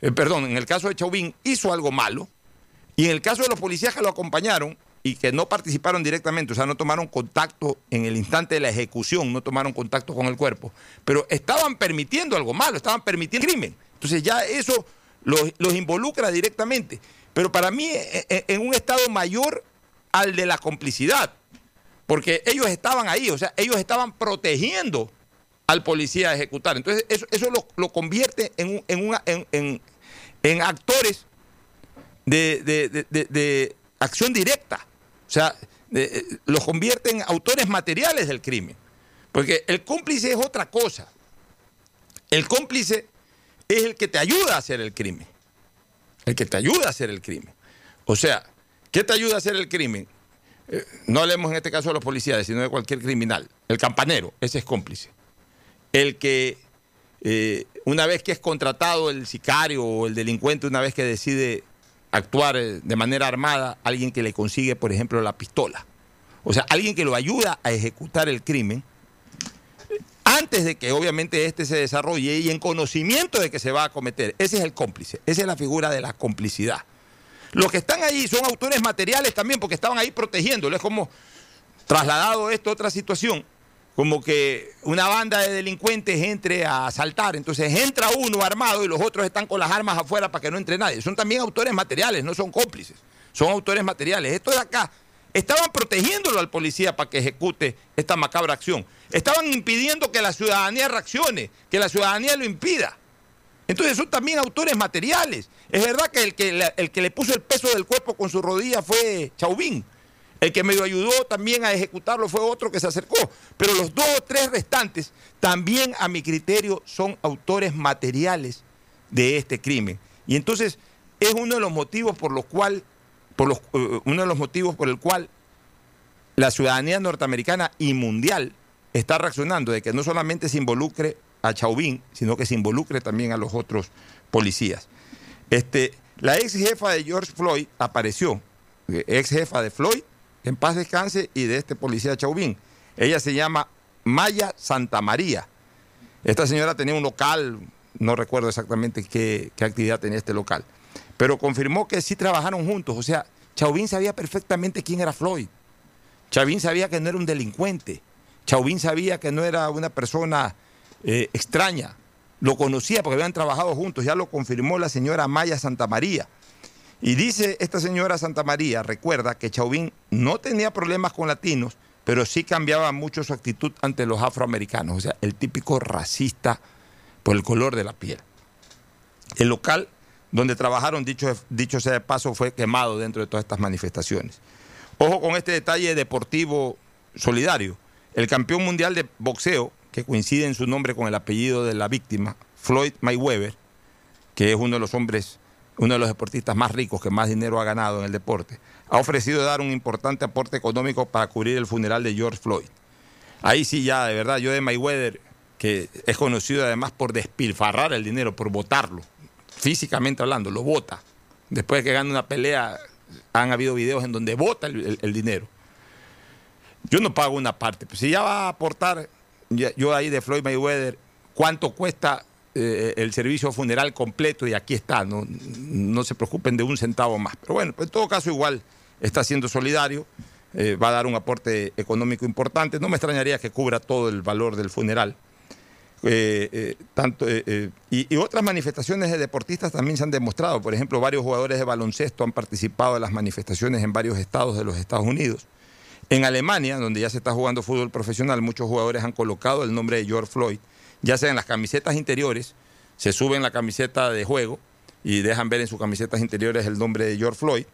Eh, perdón, en el caso de Chauvin, hizo algo malo. Y en el caso de los policías que lo acompañaron y que no participaron directamente, o sea, no tomaron contacto en el instante de la ejecución, no tomaron contacto con el cuerpo, pero estaban permitiendo algo malo, estaban permitiendo crimen. Entonces ya eso los, involucra directamente. Pero para mí, e- e- en un estado mayor al de la complicidad, porque ellos estaban ahí, o sea, ellos estaban protegiendo al policía a ejecutar. Entonces, eso, eso lo, lo convierte en, un- en, en- en- en actores de, de- de- de- acción directa. O sea, eh, los convierte en autores materiales del crimen. Porque el cómplice es otra cosa. El cómplice es el que te ayuda a hacer el crimen. El que te ayuda a hacer el crimen. O sea, ¿qué te ayuda a hacer el crimen? Eh, no hablemos en este caso de los policías, sino de cualquier criminal. El campanero, ese es cómplice. El que eh, una vez que es contratado el sicario o el delincuente, una vez que decide actuar eh, de manera armada, alguien que le consigue, por ejemplo, la pistola. O sea, alguien que lo ayuda a ejecutar el crimen antes de que obviamente este se desarrolle y en conocimiento de que se va a cometer. Ese es el cómplice, esa es la figura de la complicidad. Los que están ahí son autores materiales también porque estaban ahí protegiéndolo. Es como trasladado esto a otra situación, como que una banda de delincuentes entre a asaltar, entonces entra uno armado y los otros están con las armas afuera para que no entre nadie. Son también autores materiales, no son cómplices, son autores materiales. Esto de acá, estaban protegiéndolo al policía para que ejecute esta macabra acción. Estaban impidiendo que la ciudadanía reaccione, que la ciudadanía lo impida. Entonces son también autores materiales. Es verdad que el que, el que le puso el peso del cuerpo con su rodilla fue Chauvin. El que medio ayudó también a ejecutarlo fue otro que se acercó. Pero los dos o tres restantes también a mi criterio son autores materiales de este crimen. Y entonces es uno de los motivos por los cual, por los, eh, uno de los motivos por el cual la ciudadanía norteamericana y mundial está reaccionando de que no solamente se involucre a Chauvin, sino que se involucre también a los otros policías. Este, la ex jefa de George Floyd apareció, eh, ex jefa de Floyd, en paz descanse, y de este policía Chauvin. Ella se llama Maya Santamaría. Esta señora tenía un local, no recuerdo exactamente qué, qué actividad tenía este local, pero confirmó que sí trabajaron juntos. O sea, Chauvin sabía perfectamente quién era Floyd. Chauvin sabía que no era un delincuente. Chauvin sabía que no era una persona eh, extraña. Lo conocía porque habían trabajado juntos, ya lo confirmó la señora Maya Santamaría. Y dice esta señora Santamaría, recuerda que Chauvin no tenía problemas con latinos, pero sí cambiaba mucho su actitud ante los afroamericanos, o sea, el típico racista por el color de la piel. El local donde trabajaron, dicho, dicho sea de paso, fue quemado dentro de todas estas manifestaciones. Ojo con este detalle deportivo solidario. El campeón mundial de boxeo, que coincide en su nombre con el apellido de la víctima, Floyd Mayweather, que es uno de los hombres, uno de los deportistas más ricos que más dinero ha ganado en el deporte, ha ofrecido dar un importante aporte económico para cubrir el funeral de George Floyd. Ahí sí ya, de verdad, yo de Mayweather, que es conocido además por despilfarrar el dinero, por votarlo, físicamente hablando, lo vota. Después de que gana una pelea, han habido videos en donde vota el dinero. Yo no pago una parte. Pues si ya va a aportar, yo ahí de Floyd Mayweather, ¿cuánto cuesta eh, el servicio funeral completo? Y aquí está, no, no se preocupen de un centavo más. Pero bueno, pues en todo caso igual está siendo solidario, eh, va a dar un aporte económico importante. No me extrañaría que cubra todo el valor del funeral. Eh, tanto, y, otras manifestaciones de deportistas también se han demostrado. Por ejemplo, varios jugadores de baloncesto han participado en las manifestaciones en varios estados de los Estados Unidos. En Alemania, donde ya se está jugando fútbol profesional, muchos jugadores han colocado el nombre de George Floyd, ya sea en las camisetas interiores, se suben la camiseta de juego y dejan ver en sus camisetas interiores el nombre de George Floyd,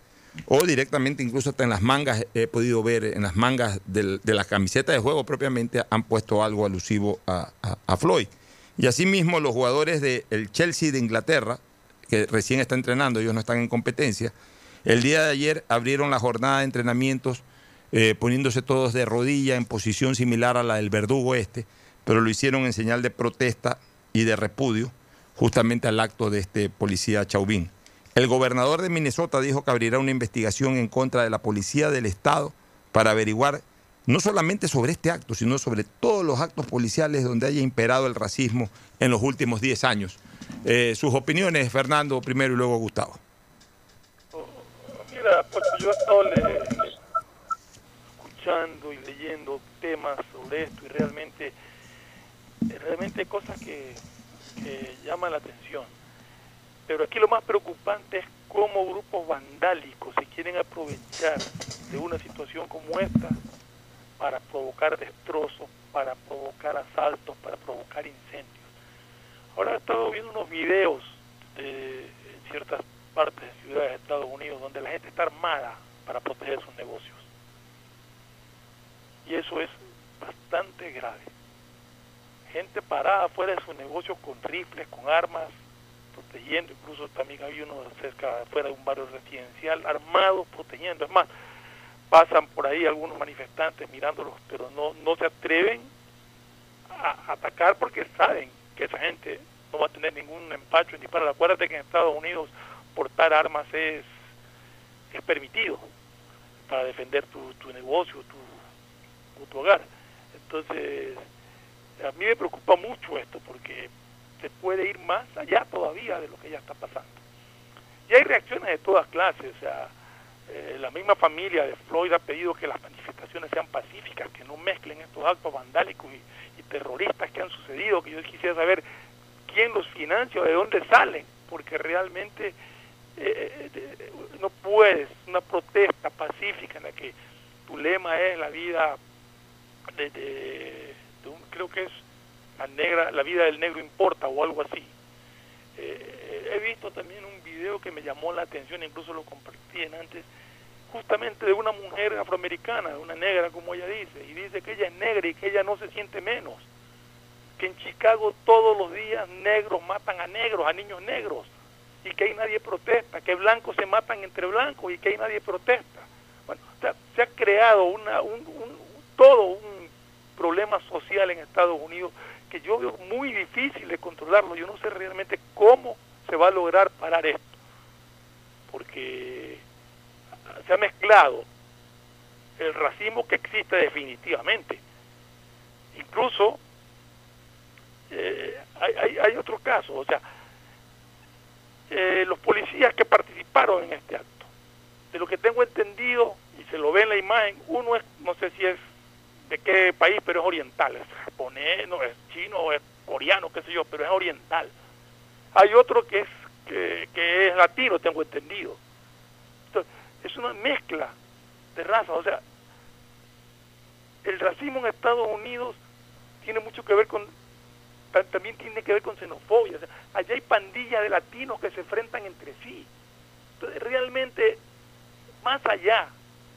o directamente incluso hasta en las mangas, he podido ver en las mangas de la camiseta de juego propiamente han puesto algo alusivo a, Floyd. Y asimismo los jugadores del Chelsea de Inglaterra, que recién está entrenando, ellos no están en competencia, el día de ayer abrieron la jornada de entrenamientos eh, poniéndose todos de rodilla en posición similar a la del verdugo este, pero lo hicieron en señal de protesta y de repudio justamente al acto de este policía Chauvin. El gobernador de Minnesota dijo que abrirá una investigación en contra de la policía del Estado para averiguar no solamente sobre este acto, sino sobre todos los actos policiales donde haya imperado el racismo en los últimos 10 años. Eh, sus opiniones, Fernando, primero y luego Gustavo. Mira, pues yo le, y leyendo temas sobre esto y realmente, realmente hay cosas que, llaman la atención. Pero aquí lo más preocupante es cómo grupos vandálicos se quieren aprovechar de una situación como esta para provocar destrozos, para provocar asaltos, para provocar incendios. Ahora he estado viendo unos videos de, en ciertas partes de ciudades de Estados Unidos donde la gente está armada para proteger sus negocios. Y eso es bastante grave. Gente parada fuera de su negocio con rifles, con armas, protegiendo. Incluso también había uno cerca, fuera de un barrio residencial, armados, protegiendo. Es más, pasan por ahí algunos manifestantes mirándolos, pero no, no se atreven a atacar porque saben que esa gente no va a tener ningún empacho ni para. Acuérdate que en Estados Unidos portar armas es, es permitido para defender tu, tu negocio, tu, tu hogar. Entonces, a mí me preocupa mucho esto porque se puede ir más allá todavía de lo que ya está pasando. Y hay reacciones de todas clases, o sea, eh, la misma familia de Floyd ha pedido que las manifestaciones sean pacíficas, que no mezclen estos actos vandálicos y, terroristas que han sucedido, que yo quisiera saber quién los financia de dónde salen, porque realmente eh, eh, no puedes una protesta pacífica en la que tu lema es la vida de, creo que es la negra, la vida del negro importa o algo así. Eh, he visto también un video que me llamó la atención, incluso lo compartí en antes, justamente de una mujer afroamericana, una negra como ella dice, y dice que ella es negra y que ella no se siente menos, que en Chicago todos los días negros matan a negros, a niños negros, y que ahí nadie protesta, que blancos se matan entre blancos y que ahí nadie protesta. Bueno, se ha creado una, un, todo un problema social en Estados Unidos que yo veo muy difícil de controlarlo. Yo no sé realmente cómo se va a lograr parar esto, porque se ha mezclado el racismo que existe definitivamente. Incluso eh, hay, hay, otro caso, o sea, eh, los policías que participaron en este acto, de lo que tengo entendido, y se lo ve en la imagen, uno es, no sé si es de qué país, pero es oriental, es japonés, no es chino, es coreano, qué sé yo, pero es oriental. Hay otro que es que, es latino, tengo entendido. Entonces, es una mezcla de razas, o sea, el racismo en Estados Unidos tiene mucho que ver con también tiene que ver con xenofobia. O sea, allá hay pandillas de latinos que se enfrentan entre sí. Entonces, realmente, más allá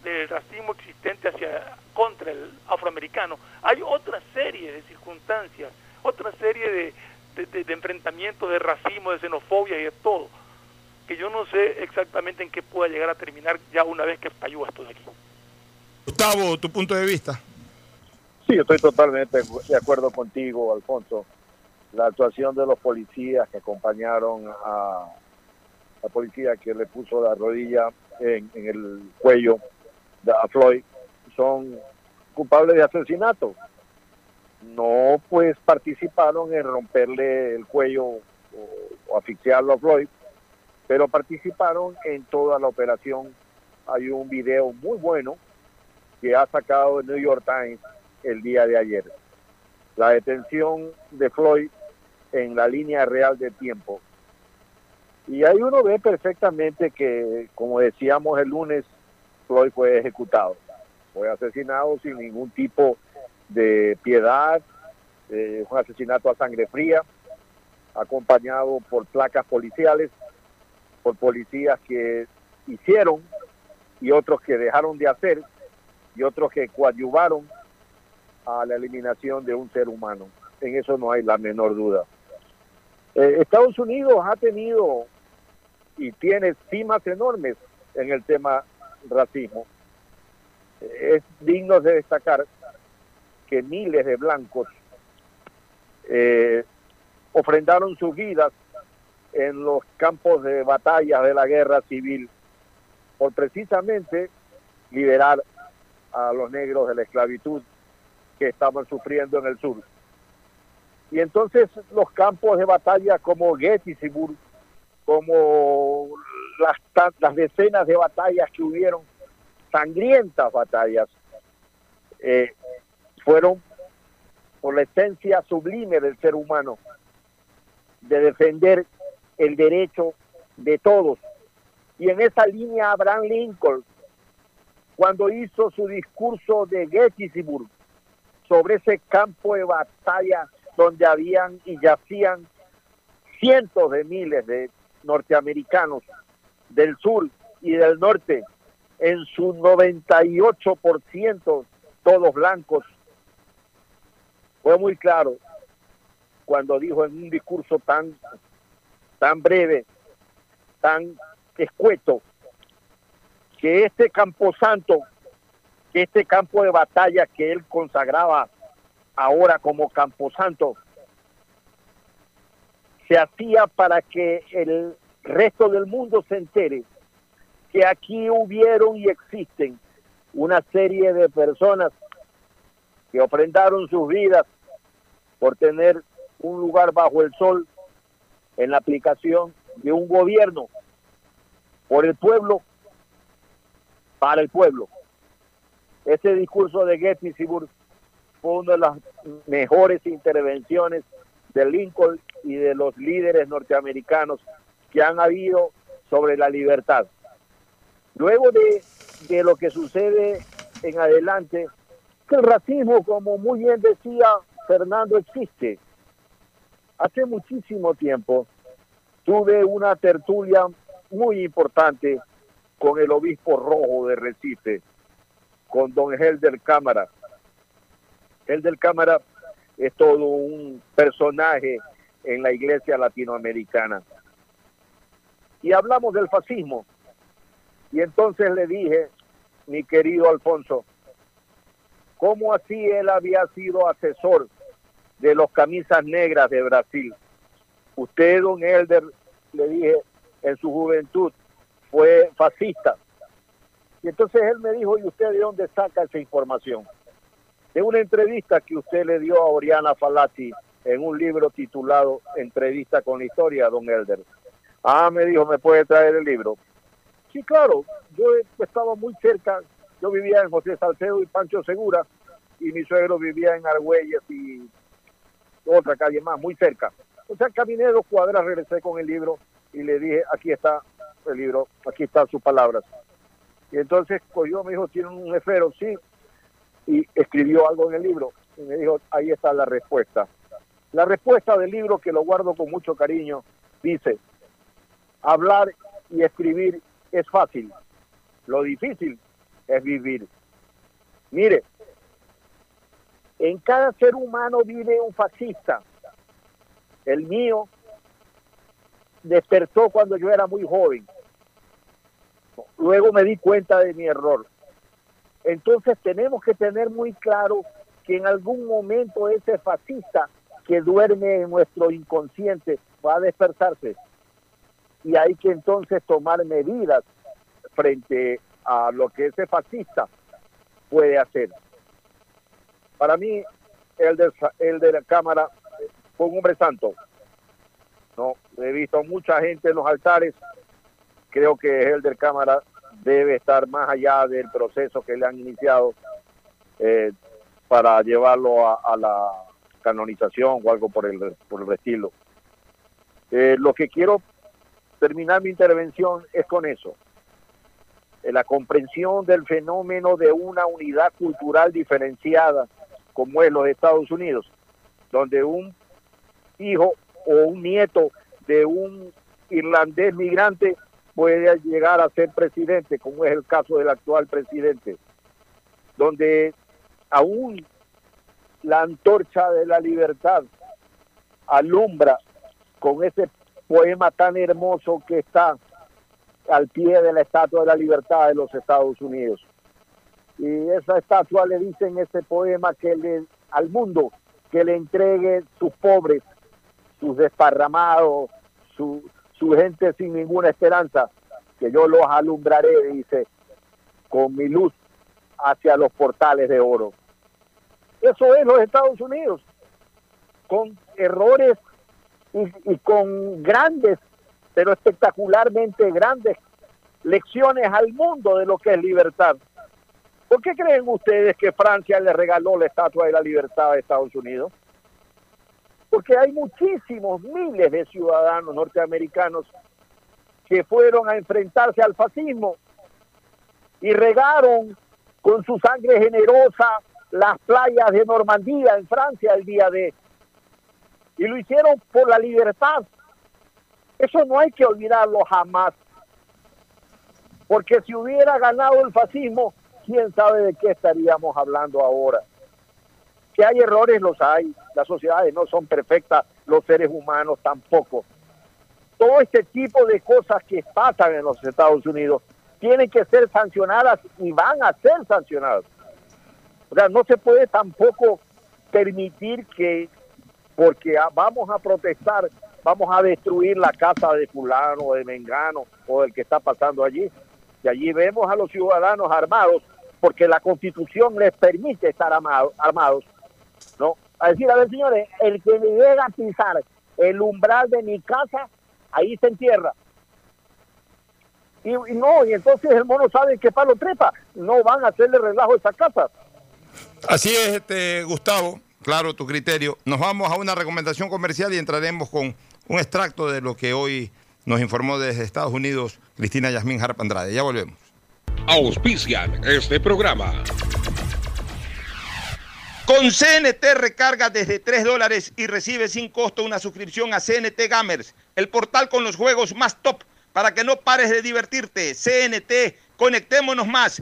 del racismo existente hacia contra el afroamericano, hay otra serie de circunstancias, otra serie de, de, enfrentamientos de racismo, de xenofobia y de todo, que yo no sé exactamente en qué pueda llegar a terminar ya una vez que falló esto de aquí. Gustavo, tu punto de vista. Sí, estoy totalmente de acuerdo contigo, Alfonso. La actuación de los policías que acompañaron a la policía que le puso la rodilla en, en el cuello a Floyd son culpables de asesinato. No pues participaron en romperle el cuello o, asfixiarlo a Floyd, pero participaron en toda la operación. Hay un video muy bueno que ha sacado el New York Times el día de ayer. La detención de Floyd en la línea real de tiempo. Y ahí uno ve perfectamente que, como decíamos el lunes, Floyd fue ejecutado. Fue asesinado sin ningún tipo de piedad, eh, un asesinato a sangre fría, acompañado por placas policiales, por policías que hicieron y otros que dejaron de hacer y otros que coadyuvaron a la eliminación de un ser humano. En eso no hay la menor duda. Eh, Estados Unidos ha tenido y tiene cimas enormes en el tema racismo. Es digno de destacar que miles de blancos eh, ofrendaron sus vidas en los campos de batalla de la guerra civil por precisamente liberar a los negros de la esclavitud que estaban sufriendo en el sur. Y entonces los campos de batalla como Gettysburg, como las, decenas de batallas que hubieron, sangrientas batallas, eh, fueron por la esencia sublime del ser humano, de defender el derecho de todos. Y en esa línea Abraham Lincoln, cuando hizo su discurso de Gettysburg, sobre ese campo de batalla donde habían y yacían cientos de miles de norteamericanos del sur y del norte, en su 98% todos blancos. Fue muy claro cuando dijo en un discurso tan, tan breve, tan escueto, que este camposanto, que este campo de batalla que él consagraba ahora como camposanto, se hacía para que el resto del mundo se entere que aquí hubieron y existen una serie de personas que ofrendaron sus vidas por tener un lugar bajo el sol en la aplicación de un gobierno por el pueblo, para el pueblo. Ese discurso de Gettysburg fue una de las mejores intervenciones de Lincoln y de los líderes norteamericanos que han habido sobre la libertad. Luego de, de lo que sucede en adelante, el racismo, como muy bien decía Fernando, existe. Hace muchísimo tiempo tuve una tertulia muy importante con el obispo rojo de Recife, con don Helder Cámara. Helder Cámara es todo un personaje en la iglesia latinoamericana. Y hablamos del fascismo. Y entonces le dije, mi querido Alfonso, cómo así él había sido asesor de los camisas negras de Brasil. Usted, don Elder, le dije, en su juventud fue fascista. Y entonces él me dijo, ¿y usted de dónde saca esa información? De una entrevista que usted le dio a Oriana Falati en un libro titulado Entrevista con la historia, don Elder. Ah, me dijo, ¿me puede traer el libro? Sí, claro, yo estaba muy cerca, yo vivía en José Salcedo y Pancho Segura, y mi suegro vivía en Argüelles y otra calle más, muy cerca. O sea, caminé dos cuadras, regresé con el libro y le dije, aquí está el libro, aquí están sus palabras. Y entonces cogió, me dijo, tiene un esfero, sí, y escribió algo en el libro. Y me dijo, ahí está la respuesta. La respuesta del libro, que lo guardo con mucho cariño, dice, hablar y escribir es fácil, lo difícil es vivir. Mire, en cada ser humano vive un fascista. El mío despertó cuando yo era muy joven. Luego me di cuenta de mi error. Entonces tenemos que tener muy claro que en algún momento ese fascista que duerme en nuestro inconsciente va a despertarse y hay que entonces tomar medidas frente a lo que ese fascista puede hacer. Para mí, el de, el de la Cámara fue un hombre santo. No, he visto mucha gente en los altares. Creo que el del Cámara debe estar más allá del proceso que le han iniciado eh, para llevarlo a, la canonización o algo por el, por el estilo. Eh, lo que quiero terminar mi intervención es con eso. Eh, la comprensión del fenómeno de una unidad cultural diferenciada como es los Estados Unidos, donde un hijo o un nieto de un irlandés migrante puede llegar a ser presidente, como es el caso del actual presidente, donde aún la antorcha de la libertad alumbra con ese poema tan hermoso que está al pie de la Estatua de la Libertad de los Estados Unidos. Y esa estatua le dice en ese poema que le, al mundo que le entregue sus pobres, sus desparramados, su, su gente sin ninguna esperanza, que yo los alumbraré, dice, con mi luz hacia los portales de oro. Eso es los Estados Unidos, con errores y, con grandes, pero espectacularmente grandes lecciones al mundo de lo que es libertad. ¿Por qué creen ustedes que Francia le regaló la Estatua de la Libertad a Estados Unidos? Porque hay muchísimos miles de ciudadanos norteamericanos que fueron a enfrentarse al fascismo y regaron con su sangre generosa las playas de Normandía en Francia el día de y lo hicieron por la libertad. Eso no hay que olvidarlo jamás. Porque si hubiera ganado el fascismo, quién sabe de qué estaríamos hablando ahora. Que hay errores, los hay. Las sociedades no son perfectas, los seres humanos tampoco. Todo este tipo de cosas que pasan en los Estados Unidos tienen que ser sancionadas y van a ser sancionadas. O sea, no se puede tampoco permitir que porque vamos a protestar, vamos a destruir la casa de fulano, de Mengano o del que está pasando allí. Y allí vemos a los ciudadanos armados, porque la constitución les permite estar armados, ¿no? A decir, a ver señores, el que me llega a pisar el umbral de mi casa, ahí se entierra. Y, no, y entonces el mono sabe que palo trepa, no van a hacerle relajo a esa casa. Así es, este, Gustavo claro tu criterio. Nos vamos a una recomendación comercial y entraremos con un extracto de lo que hoy nos informó desde Estados Unidos Cristina Yasmín Harp Andrade. Ya volvemos. Auspician este programa. Con CNT recarga desde 3 dólares y recibe sin costo una suscripción a CNT Gamers, el portal con los juegos más top para que no pares de divertirte. CNT, conectémonos más.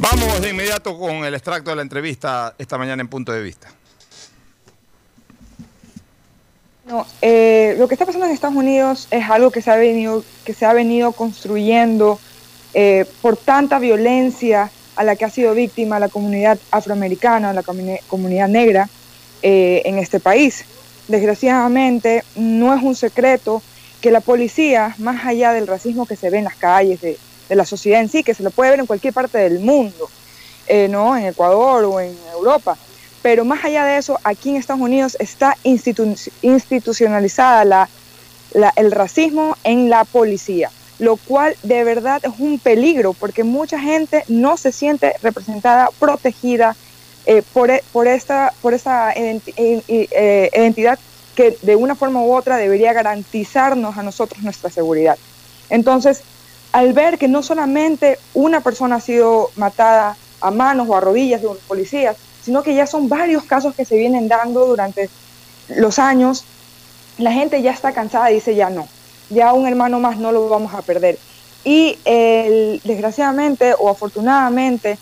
Vamos de inmediato con el extracto de la entrevista esta mañana en punto de vista. No, eh, lo que está pasando en Estados Unidos es algo que se ha venido, que se ha venido construyendo eh, por tanta violencia a la que ha sido víctima la comunidad afroamericana, la comunidad negra eh, en este país. Desgraciadamente, no es un secreto que la policía, más allá del racismo que se ve en las calles de, de la sociedad en sí, que se lo puede ver en cualquier parte del mundo, ¿no? en Ecuador o en Europa, pero más allá de eso, aquí en Estados Unidos está institucionalizada el racismo en la policía, lo cual de verdad es un peligro porque mucha gente no se siente representada, protegida eh, por, e, por, esta, por esa eh, identidad que de una forma u otra debería garantizarnos a nosotros nuestra seguridad. Entonces, al ver que no solamente una persona ha sido matada a manos o a rodillas de policías, sino que ya son varios casos que se vienen dando durante los años. La gente ya está cansada y dice ya no, ya un hermano más no lo vamos a perder. Y desgraciadamente o afortunadamente,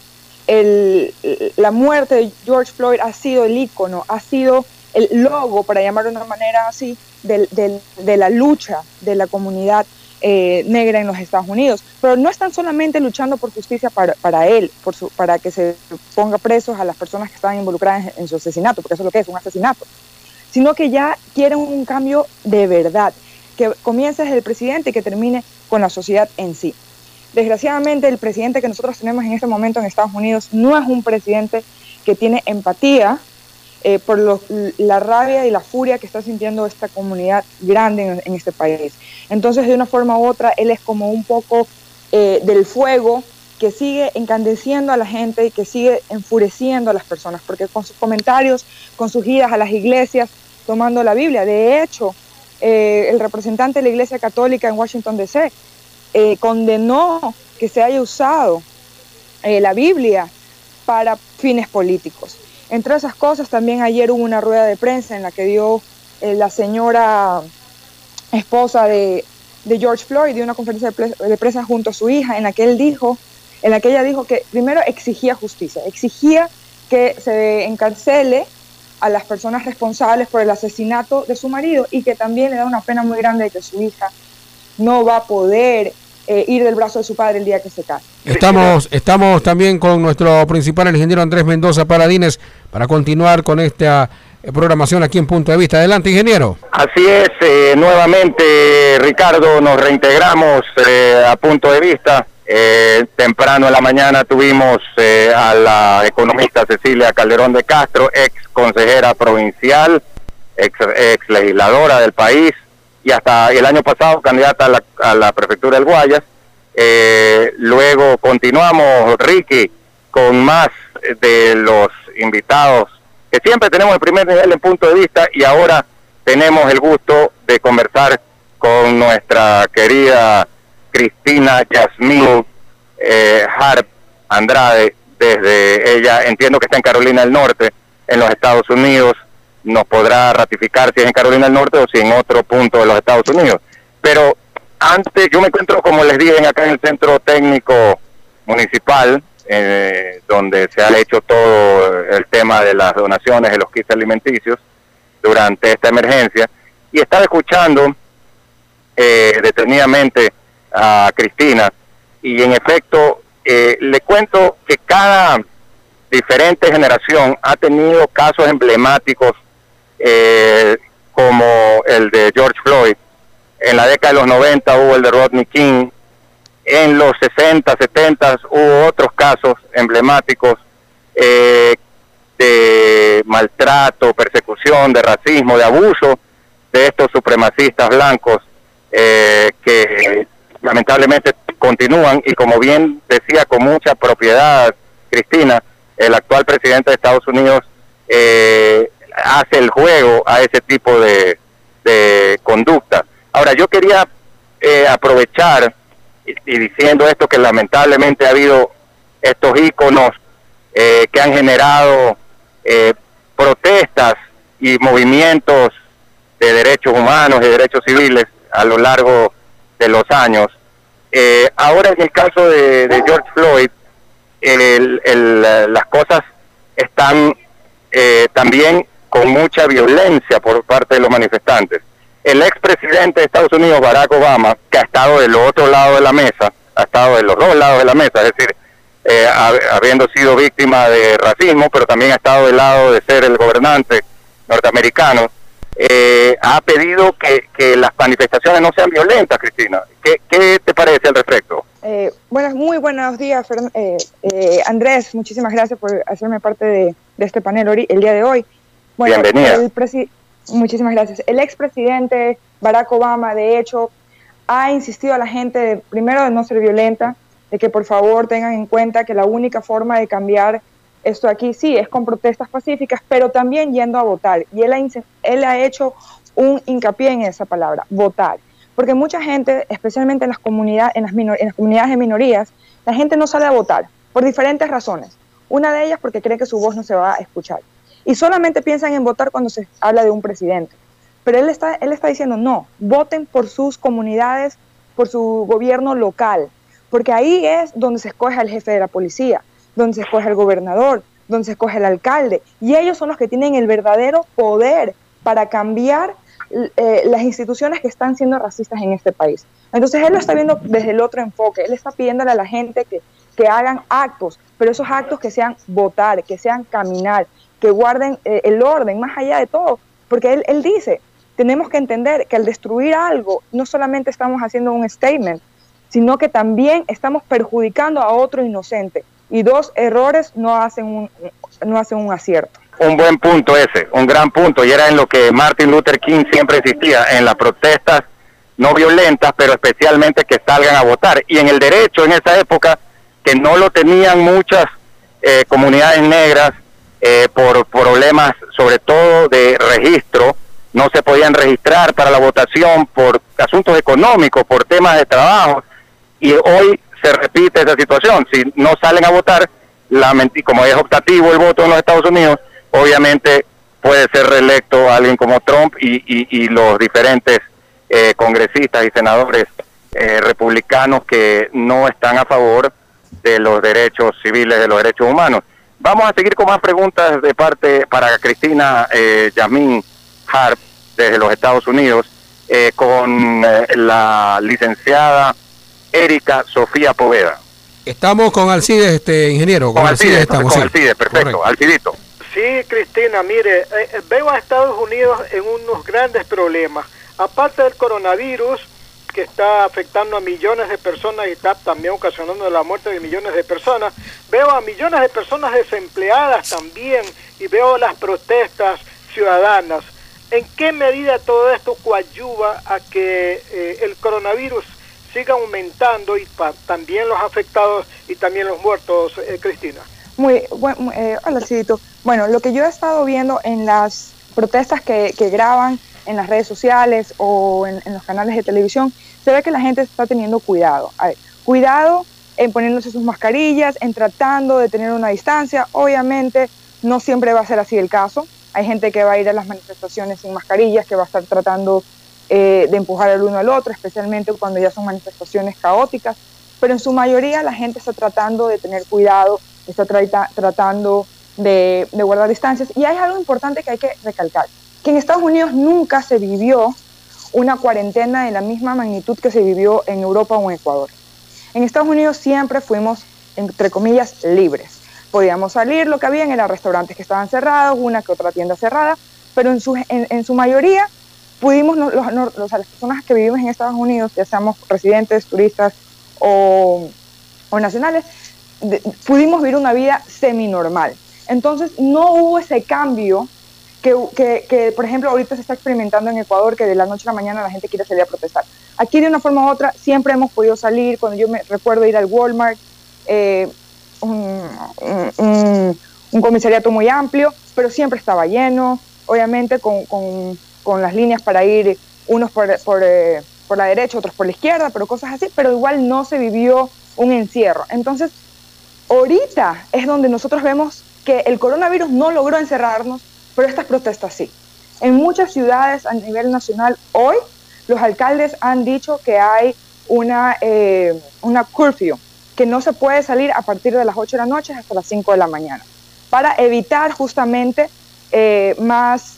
la muerte de George Floyd ha sido el icono, ha sido el logo, para llamarlo de una manera así, de la lucha de la comunidad eh, negra en los Estados Unidos. Pero no están solamente luchando por justicia para, él, por su, para que se ponga presos a las personas que estaban involucradas en, su asesinato, porque eso es lo que es, un asesinato, sino que ya quieren un cambio de verdad, que comience desde el presidente y que termine con la sociedad en sí. Desgraciadamente, el presidente que nosotros tenemos en este momento en Estados Unidos no es un presidente que tiene empatía eh, por la rabia y la furia que está sintiendo esta comunidad grande en, este país. Entonces, de una forma u otra, él es como un poco eh, del fuego que sigue encandeciendo a la gente y que sigue enfureciendo a las personas, porque con sus comentarios, con sus idas a las iglesias, tomando la Biblia, de hecho, eh, el representante de la Iglesia Católica en Washington, D.C., condenó que se haya usado la Biblia para fines políticos. Entre esas cosas, también ayer hubo una rueda de prensa en la que dio eh, la señora esposa de, George Floyd, dio una conferencia de, prensa junto a su hija, en la que él dijo, en la que ella dijo que primero exigía justicia, exigía que se encarcele a las personas responsables por el asesinato de su marido y que también le da una pena muy grande de que su hija no va a poder eh, ir del brazo de su padre el día que se case. Estamos, estamos también con nuestro principal, el ingeniero Andrés Mendoza Paladines, para continuar con esta eh, programación aquí en Punto de Vista. Adelante, ingeniero. Así es, eh, nuevamente, Ricardo, nos reintegramos a Punto de Vista. temprano en la mañana tuvimos a la economista Cecilia Calderón de Castro, ex consejera provincial, ex, ex legisladora del país, y hasta el año pasado candidata a la, prefectura del Guayas. Eh, luego continuamos, Ricky, con más de los invitados que siempre tenemos el primer nivel en punto de vista y ahora tenemos el gusto de conversar con nuestra querida Cristina Yasmín eh, Harp Andrade, desde ella, entiendo que está en Carolina del Norte, en los Estados Unidos, nos podrá ratificar si es en Carolina del Norte o si en otro punto de los Estados Unidos. Pero antes, yo me encuentro, como les dije, acá en el Centro Técnico Municipal, eh, donde se ha hecho todo el tema de las donaciones de los kits alimenticios durante esta emergencia, y estaba escuchando eh, detenidamente a Cristina, y en efecto, eh, le cuento que cada diferente generación ha tenido casos emblemáticos eh, como el de George Floyd. En la década de los 90 hubo el de Rodney King. En los 60, 70 hubo otros casos emblemáticos eh, de maltrato, persecución, de racismo, de abuso de estos supremacistas blancos eh, que lamentablemente continúan y como bien decía con mucha propiedad Cristina, el actual presidente de Estados Unidos eh, hace el juego a ese tipo de, conducta. Ahora, yo quería eh, aprovechar y, diciendo esto que lamentablemente ha habido estos íconos eh, que han generado protestas y movimientos de derechos humanos y derechos civiles a lo largo de los años. ahora en el caso de George Floyd, el, las cosas están eh, también con mucha violencia por parte de los manifestantes. El expresidente de Estados Unidos, Barack Obama, que ha estado del otro lado de la mesa, ha estado de los dos lados de la mesa, es decir, eh, habiendo sido víctima de racismo, pero también ha estado del lado de ser el gobernante norteamericano, eh, ha pedido que, las manifestaciones no sean violentas, Cristina. ¿Qué, te parece al respecto? Eh, buenas, muy buenos días, eh, eh, Andrés. Muchísimas gracias por hacerme parte de, este panel el día de hoy. Bueno, Bienvenida. muchísimas gracias. El expresidente Barack Obama, de hecho, ha insistido a la gente, primero, de no ser violenta, de que por favor tengan en cuenta que la única forma de cambiar esto aquí sí es con protestas pacíficas, pero también yendo a votar. Y él ha, él ha hecho un hincapié en esa palabra, votar. Porque mucha gente, especialmente en las, comunidades, en las, en las comunidades de minorías, la gente no sale a votar por diferentes razones. Una de ellas porque cree que su voz no se va a escuchar. Y solamente piensan en votar cuando se habla de un presidente. Pero él está, él está diciendo, no, voten por sus comunidades, por su gobierno local, porque ahí es donde se escoge al jefe de la policía, donde se escoge el gobernador, donde se escoge el alcalde. Y ellos son los que tienen el verdadero poder para cambiar eh, las instituciones que están siendo racistas en este país. Entonces él lo está viendo desde el otro enfoque. Él está pidiéndole a la gente que, que hagan actos, pero esos actos que sean votar, que sean caminar, que guarden eh, el orden, más allá de todo. Porque él, él dice, tenemos que entender que al destruir algo, no solamente estamos haciendo un statement, sino que también estamos perjudicando a otro inocente y dos errores no hacen un, no hacen un acierto. Un buen punto ese, un gran punto, y era en lo que Martin Luther King siempre insistía, en las protestas no violentas, pero especialmente que salgan a votar. Y en el derecho en esa época, que no lo tenían muchas eh, comunidades negras eh, por problemas sobre todo de registro, no se podían registrar para la votación por asuntos económicos, por temas de trabajo, y hoy se repite esa situación. Si no salen a votar, como es optativo el voto en los Estados Unidos, obviamente puede ser reelecto alguien como Trump y, los diferentes eh, congresistas y senadores eh, republicanos que no están a favor de los derechos civiles, de los derechos humanos. Vamos a seguir con más preguntas de parte para Cristina eh, Yamin Harp desde los Estados Unidos eh, con la licenciada Erika Sofía Poveda. Estamos con Alcides, este ingeniero. Con, Alcides, estamos. Con Alcides, perfecto. Alcidito. Sí, Cristina, mire, eh, eh, veo a Estados Unidos en unos grandes problemas. Aparte del coronavirus, que está afectando a millones de personas y está también ocasionando la muerte de millones de personas, veo a millones de personas desempleadas también y veo las protestas ciudadanas. ¿En qué medida todo esto coadyuva a que eh, el coronavirus siga aumentando y también los afectados y también los muertos, eh, Cristina. Muy, bueno, eh, hola, Cidito. Bueno, lo que yo he estado viendo en las protestas que, graban en las redes sociales o en, los canales de televisión, se ve que la gente está teniendo cuidado. Cuidado en poniéndose sus mascarillas, en tratando de tener una distancia. Obviamente no siempre va a ser así el caso. Hay gente que va a ir a las manifestaciones sin mascarillas, que va a estar tratando eh, de empujar el uno al otro, especialmente cuando ya son manifestaciones caóticas. Pero en su mayoría la gente está tratando de tener cuidado, está tratando de, guardar distancias. Y hay algo importante que hay que recalcar, que en Estados Unidos nunca se vivió una cuarentena de la misma magnitud que se vivió en Europa o en Ecuador. En Estados Unidos siempre fuimos, entre comillas, libres. Podíamos salir, lo que había eran restaurantes que estaban cerrados, una que otra tienda cerrada, pero en su, en, su mayoría pudimos, los, los, las personas que vivimos en Estados Unidos, ya seamos residentes, turistas o, o nacionales, pudimos vivir una vida semi-normal. Entonces no hubo ese cambio que, que, que, por ejemplo, ahorita se está experimentando en Ecuador, que de la noche a la mañana la gente quiere salir a protestar. Aquí de una forma u otra siempre hemos podido salir, cuando yo me recuerdo ir al Walmart, eh, un, un, comisariato muy amplio, pero siempre estaba lleno, obviamente con, con, con las líneas para ir unos por, por, eh, por la derecha, otros por la izquierda, pero cosas así, pero igual no se vivió un encierro. Entonces, ahorita es donde nosotros vemos que el coronavirus no logró encerrarnos, pero estas protestas sí. En muchas ciudades a nivel nacional hoy los alcaldes han dicho que hay una, eh, una curfew, que no se puede salir a partir de las 8 de la noche hasta las 5 de la mañana, para evitar justamente eh, más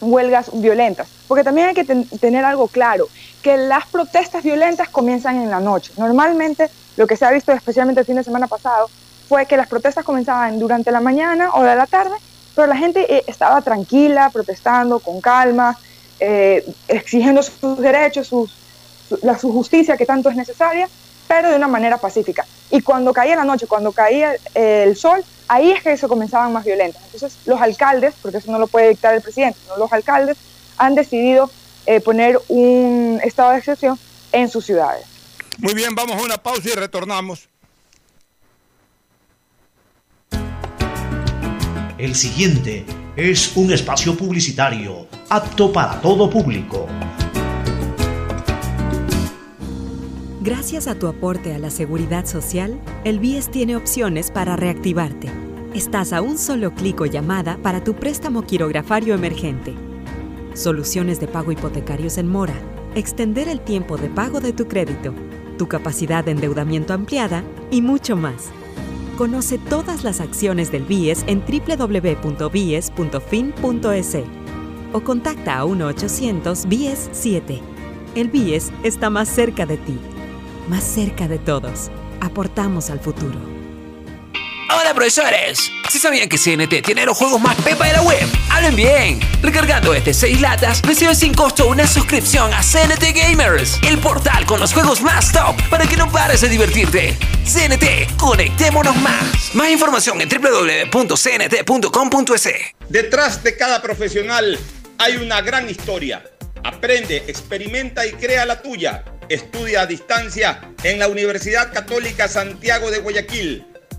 huelgas violentas. Porque también hay que tener algo claro, que las protestas violentas comienzan en la noche. Normalmente lo que se ha visto especialmente el fin de semana pasado fue que las protestas comenzaban durante la mañana o de la tarde, pero la gente eh, estaba tranquila, protestando con calma, eh, exigiendo sus derechos, su, justicia que tanto es necesaria, pero de una manera pacífica. Y cuando caía la noche, cuando caía el sol, ahí es que se comenzaban más violentas. Entonces los alcaldes, porque eso no lo puede dictar el presidente, los alcaldes han decidido eh, poner un estado de excepción en sus ciudades. Muy bien, vamos a una pausa y retornamos. El siguiente es un espacio publicitario apto para todo público. Gracias a tu aporte a la seguridad social, el BIES tiene opciones para reactivarte. Estás a un solo clic o llamada para tu préstamo quirografario emergente. Soluciones de pago hipotecarios en mora, extender el tiempo de pago de tu crédito, tu capacidad de endeudamiento ampliada y mucho más. Conoce todas las acciones del BIES en www.bies.fin.es o contacta a 1-800-BIES-7. El BIES está más cerca de ti, más cerca de todos. Aportamos al futuro. Hola profesores, si sabían que CNT tiene los juegos más pepa de la web, hablen bien. Recargando este 6 latas, recibe sin costo una suscripción a CNT Gamers, el portal con los juegos más top para que no pares de divertirte. CNT, conectémonos más. Más información en www.cnt.com.es. Detrás de cada profesional hay una gran historia. Aprende, experimenta y crea la tuya. Estudia a distancia en la Universidad Católica Santiago de Guayaquil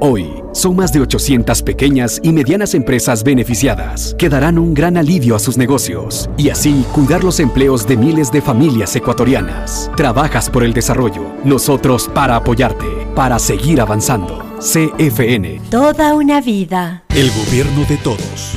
Hoy, son más de 800 pequeñas y medianas empresas beneficiadas que darán un gran alivio a sus negocios y así cuidar los empleos de miles de familias ecuatorianas. Trabajas por el desarrollo, nosotros para apoyarte, para seguir avanzando. CFN. Toda una vida. El gobierno de todos.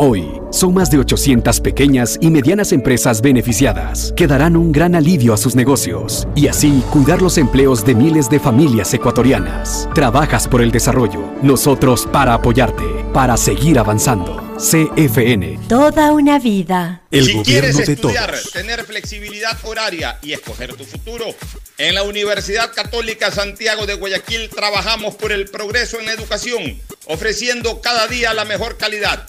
Hoy, son más de 800 pequeñas y medianas empresas beneficiadas que darán un gran alivio a sus negocios y así cuidar los empleos de miles de familias ecuatorianas. Trabajas por el desarrollo, nosotros para apoyarte, para seguir avanzando. CFN. Toda una vida. El si quieres estudiar, tener flexibilidad horaria y escoger tu futuro, en la Universidad Católica Santiago de Guayaquil trabajamos por el progreso en la educación, ofreciendo cada día la mejor calidad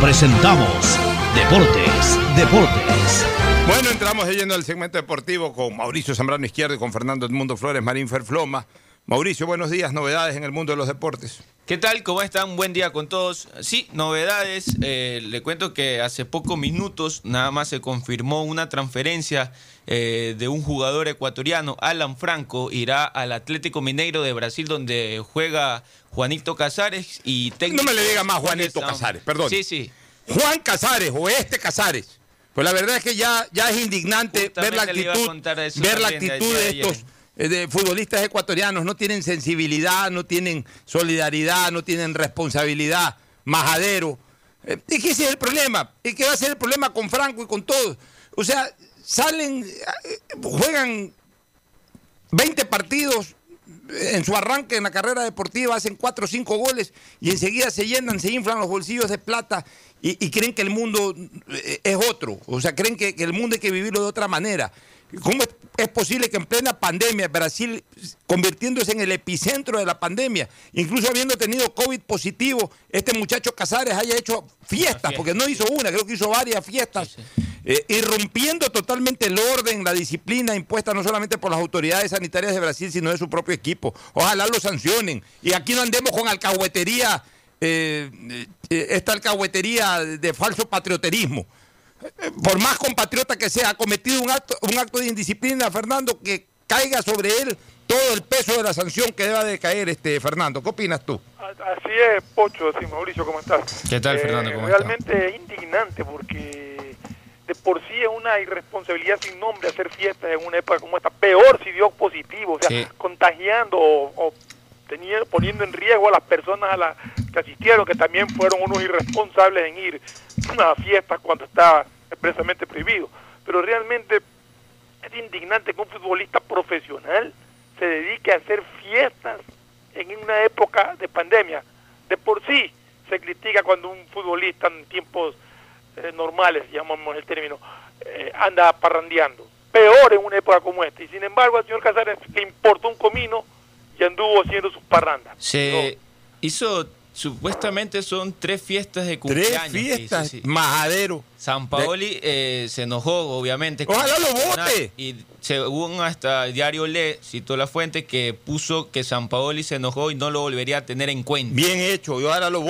presentamos Deportes, Deportes. Bueno, entramos yendo al segmento deportivo con Mauricio Zambrano Izquierdo y con Fernando Edmundo Flores, Marín Ferfloma. Mauricio, buenos días, novedades en el mundo de los deportes. ¿Qué tal? ¿Cómo están? Buen día con todos. Sí, novedades. Eh, le cuento que hace pocos minutos nada más se confirmó una transferencia eh, de un jugador ecuatoriano, Alan Franco, irá al Atlético Mineiro de Brasil donde juega Juanito Casares y No me le diga más Juanito Casares, perdón. Sí, sí. Juan Casares o este Casares. Pues la verdad es que ya, ya es indignante ver la actitud, ver la actitud de, estos eh, futbolistas ecuatorianos. No tienen sensibilidad, no tienen solidaridad, no tienen responsabilidad. Majadero. Eh, Es que ese es el problema. Es que va a ser el problema con Franco y con todos. O sea, salen, eh, juegan 20 partidos en su arranque en la carrera deportiva, hacen 4 o 5 goles y enseguida se llenan, se inflan los bolsillos de plata y, y creen que el mundo es otro. O sea, creen que, que el mundo hay que vivirlo de otra manera. ¿Cómo es, posible que en plena pandemia, Brasil convirtiéndose en el epicentro de la pandemia, incluso habiendo tenido COVID positivo, este muchacho Casares haya hecho fiestas, porque no hizo una, creo que hizo varias fiestas, eh, irrumpiendo totalmente el orden, la disciplina impuesta no solamente por las autoridades sanitarias de Brasil, sino de su propio equipo. Ojalá lo sancionen. Y aquí no andemos con alcahuetería, eh, eh, esta alcahuetería de falso patrioterismo por más compatriota que sea, ha cometido un acto, un acto de indisciplina, Fernando, que caiga sobre él todo el peso de la sanción que deba de caer, este Fernando. ¿Qué opinas tú? Así es, Pocho, sí, Mauricio, ¿cómo estás? ¿Qué tal, Eh, Fernando? Realmente indignante porque de por sí es una irresponsabilidad sin nombre hacer fiestas en una época como esta. Peor si dio positivo, o sea, Sí. contagiando o, o tenía- poniendo en riesgo a las personas a las que asistieron, que también fueron unos irresponsables en ir a fiestas cuando está expresamente prohibido. Pero realmente es indignante que un futbolista profesional se dedique a hacer fiestas en una época de pandemia. De por sí se critica cuando un futbolista en tiempos eh, normales, llamamos el término, eh, anda parrandeando. Peor en una época como esta. Y sin embargo al señor Casares le importó un comino y anduvo haciendo sus parrandas. Se hizo, supuestamente son tres fiestas de Tres cumpleaños. que hizo, fiestas, sí. majadero. San Paoli eh, se enojó, obviamente. Ojalá lo vote. Y según hasta el diario Le, citó la fuente, que puso que San Paoli se enojó y no lo volvería a tener en cuenta. Bien hecho, y ahora lo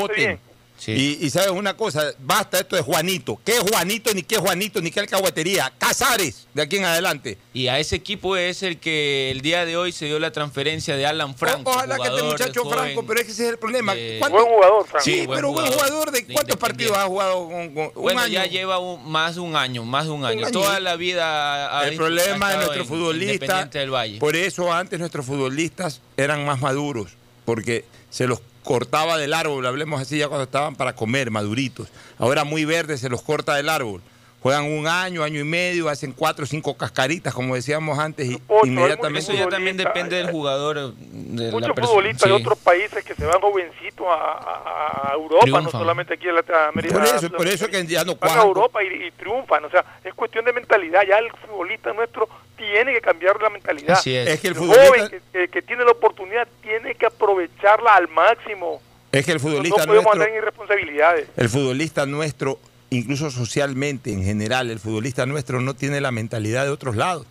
Y, y sabes una cosa, basta esto de Juanito. ¿Qué es Juanito, ni qué es Juanito, ni qué alcahuetería? Casares, de aquí en adelante. Y a ese equipo es el que el día de hoy se dio la transferencia de Alan Franco. Ojalá que este muchacho joven Franco, pero es que ese es el problema. de- ¿Cuánto- Buen jugador, Franco. Sí, Sí, buen pero buen jugador de de cuántos partidos ha jugado con, con- un Bueno, año. ya lleva un- más de un año, más de un año. año. Toda la vida ha El problema de nuestros futbolistas, Independiente del Valle. por eso antes nuestros futbolistas eran más maduros, porque se los cortaba del árbol, hablemos así ya cuando estaban para comer, maduritos. Ahora muy verdes se los corta del árbol. Juegan un año, año y medio, hacen cuatro o cinco cascaritas, como decíamos antes, y inmediatamente... Eso ya también depende del jugador. De Muchos futbolistas de otros países que se van jovencitos a, Europa, no solamente aquí en Latinoamérica. Por eso, por eso que ya no van a. Europa y, y triunfan. O sea, es cuestión de mentalidad. Ya el futbolista nuestro tiene que cambiar la mentalidad. Así es. Es que el joven futbolista- que, que- que tiene la oportunidad tiene que aprovecharla al máximo. Es que el No futbolista podemos nuestro... andar en irresponsabilidades. El futbolista nuestro, incluso socialmente en general, el futbolista nuestro no tiene la mentalidad de otros lados.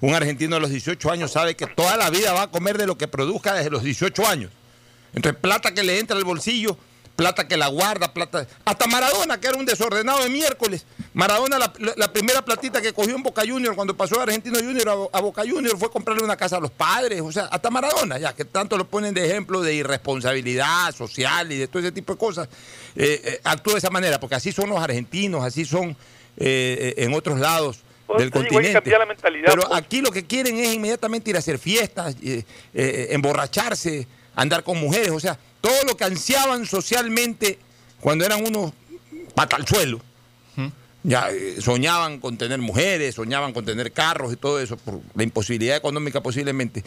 Un argentino a los 18 años sabe que toda la vida va a comer de lo que produzca desde los 18 años. Entonces, plata que le entra al bolsillo, plata que la guarda, plata. Hasta Maradona, que era un desordenado de miércoles. Maradona, la, la primera platita que cogió en Boca Junior cuando pasó de Argentino Junior a, a Boca Junior fue comprarle una casa a los padres. O sea, hasta Maradona, ya que tanto lo ponen de ejemplo de irresponsabilidad social y de todo ese tipo de cosas, eh, eh, actúa de esa manera, porque así son los argentinos, así son eh, eh, en otros lados Por del digo, continente. Pero pues. aquí lo que quieren es inmediatamente ir a hacer fiestas, eh, emborracharse, andar con mujeres, o sea, todo lo que ansiaban socialmente cuando eran unos pata al suelo. Ya eh, soñaban con tener mujeres, soñaban con tener carros y todo eso, por la imposibilidad económica posiblemente.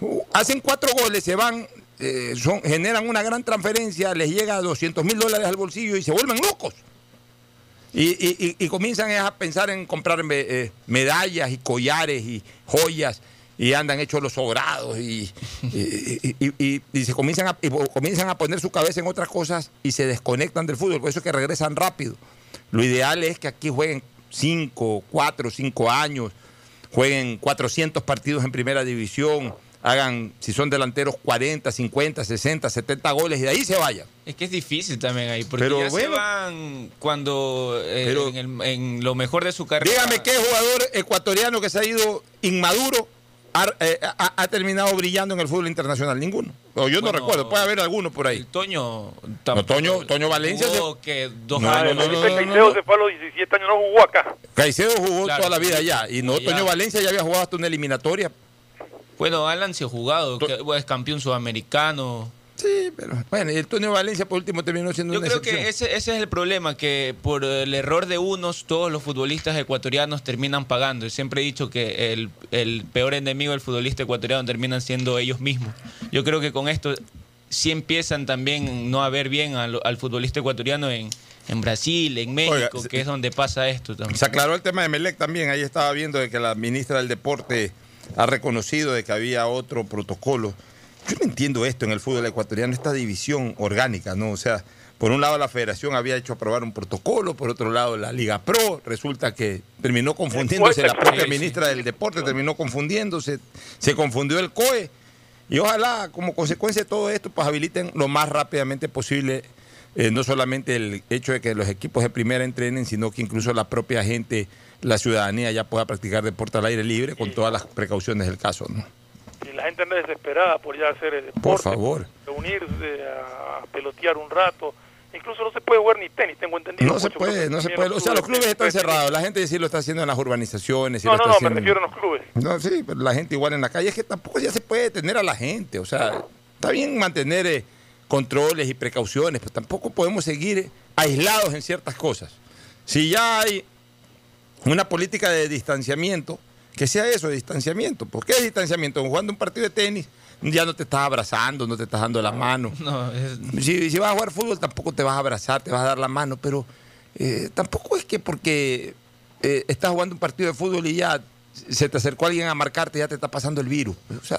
Uh, hacen cuatro goles, se van, eh, generan una gran transferencia, les llega a 200 mil dólares al bolsillo y se vuelven locos. Y, y- y- y comienzan a pensar en comprar eh, medallas y collares y joyas y andan hechos los sobrados y, y- se comienzan a, comienzan a poner su cabeza en otras cosas y se desconectan del fútbol. Por eso es que regresan rápido. Lo ideal es que aquí jueguen 5, 4, 5 años, jueguen 400 partidos en primera división, hagan, si son delanteros, 40, 50, 60, 70 goles y de ahí se vayan. Es que es difícil también ahí, porque Pero ya se van cuando eh, Pero- en, el- en lo mejor de su carrera. Dígame qué jugador ecuatoriano que se ha ido inmaduro ha, eh, ha- ha terminado brillando en el fútbol internacional. Ninguno. O yo no Bueno, recuerdo, puede haber alguno por ahí. Toño. No, Toño, Toño Valencia. se- que dos No, años. no, no, Caicedo se fue a los 17 años, no jugó acá. Caicedo jugó Claro. toda la vida allá. Y no. Toño Valencia ya había jugado hasta una eliminatoria. Bueno, Alan se ha jugado, que es campeón sudamericano. Sí, pero bueno, y el Antonio Valencia por último terminó siendo Yo una creo excepción. que ese, ese es el problema, que por el error de unos, todos los futbolistas ecuatorianos terminan pagando. Y siempre he dicho que el, el peor enemigo del futbolista ecuatoriano terminan siendo ellos mismos. Yo creo que con esto sí empiezan también no a ver bien al, al futbolista ecuatoriano en, en Brasil, en México, Oiga, que es donde pasa esto también. Se aclaró el tema de Melec también. Ahí estaba viendo de que la ministra del Deporte ha reconocido de que había otro protocolo. Yo no entiendo esto en el fútbol ecuatoriano, esta división orgánica, ¿no? O sea, por un lado la federación había hecho aprobar un protocolo, por otro lado la Liga Pro, resulta que terminó confundiéndose, la propia ministra del Deporte terminó confundiéndose, se confundió el COE. Y ojalá, como consecuencia de todo esto, pues habiliten lo más rápidamente posible eh, no solamente el hecho de que los equipos de primera entrenen, sino que incluso la propia gente, la ciudadanía ya pueda practicar deporte al aire libre con todas las precauciones del caso. ¿no? Y la gente anda desesperada por ya hacer el deporte, Por favor. reunirse, a pelotear un rato. Incluso no se puede jugar ni tenis, tengo entendido. No se puede, no se puede. O sea, los clubes están cerrados. La gente sí lo está haciendo en las urbanizaciones. sí No, lo no, está no, me haciendo- refiero a los clubes. No, sí, pero la gente igual en la calle. Es que tampoco ya se puede detener a la gente. O sea, está bien mantener eh, controles y precauciones, pero tampoco podemos seguir aislados en ciertas cosas. Si ya hay una política de distanciamiento, que sea eso, distanciamiento. ¿Por qué es distanciamiento? Jugando un partido de tenis, ya no te estás abrazando, no te estás dando la mano. No, es- Si, si vas a jugar fútbol tampoco te vas a abrazar, te vas a dar la mano, pero eh, tampoco es que porque eh, estás jugando un partido de fútbol y ya se te acercó alguien a marcarte, ya te está pasando el virus. O sea,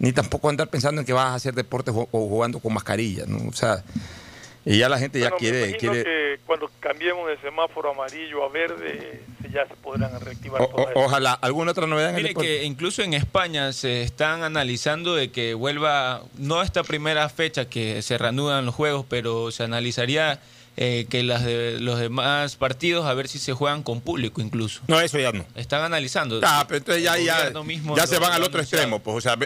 ni tampoco andar pensando en que vas a hacer deporte o jugando con mascarilla, ¿no? O sea, y ya la gente ya Bueno, quiere... quiere que cuando cambiemos el semáforo amarillo a verde, se- ya se podrán reactivar o- todas o- esas- ojalá, ¿alguna otra novedad en el Mire que incluso en España se están analizando de que vuelva, no esta primera fecha que se reanudan los juegos, pero se analizaría eh, que las de, los demás partidos a ver si se juegan con público incluso. No, eso ya no. Están analizando. Ah, pero entonces ya, ya, ya lo- se van al otro anunciado. extremo. Pues, o sea,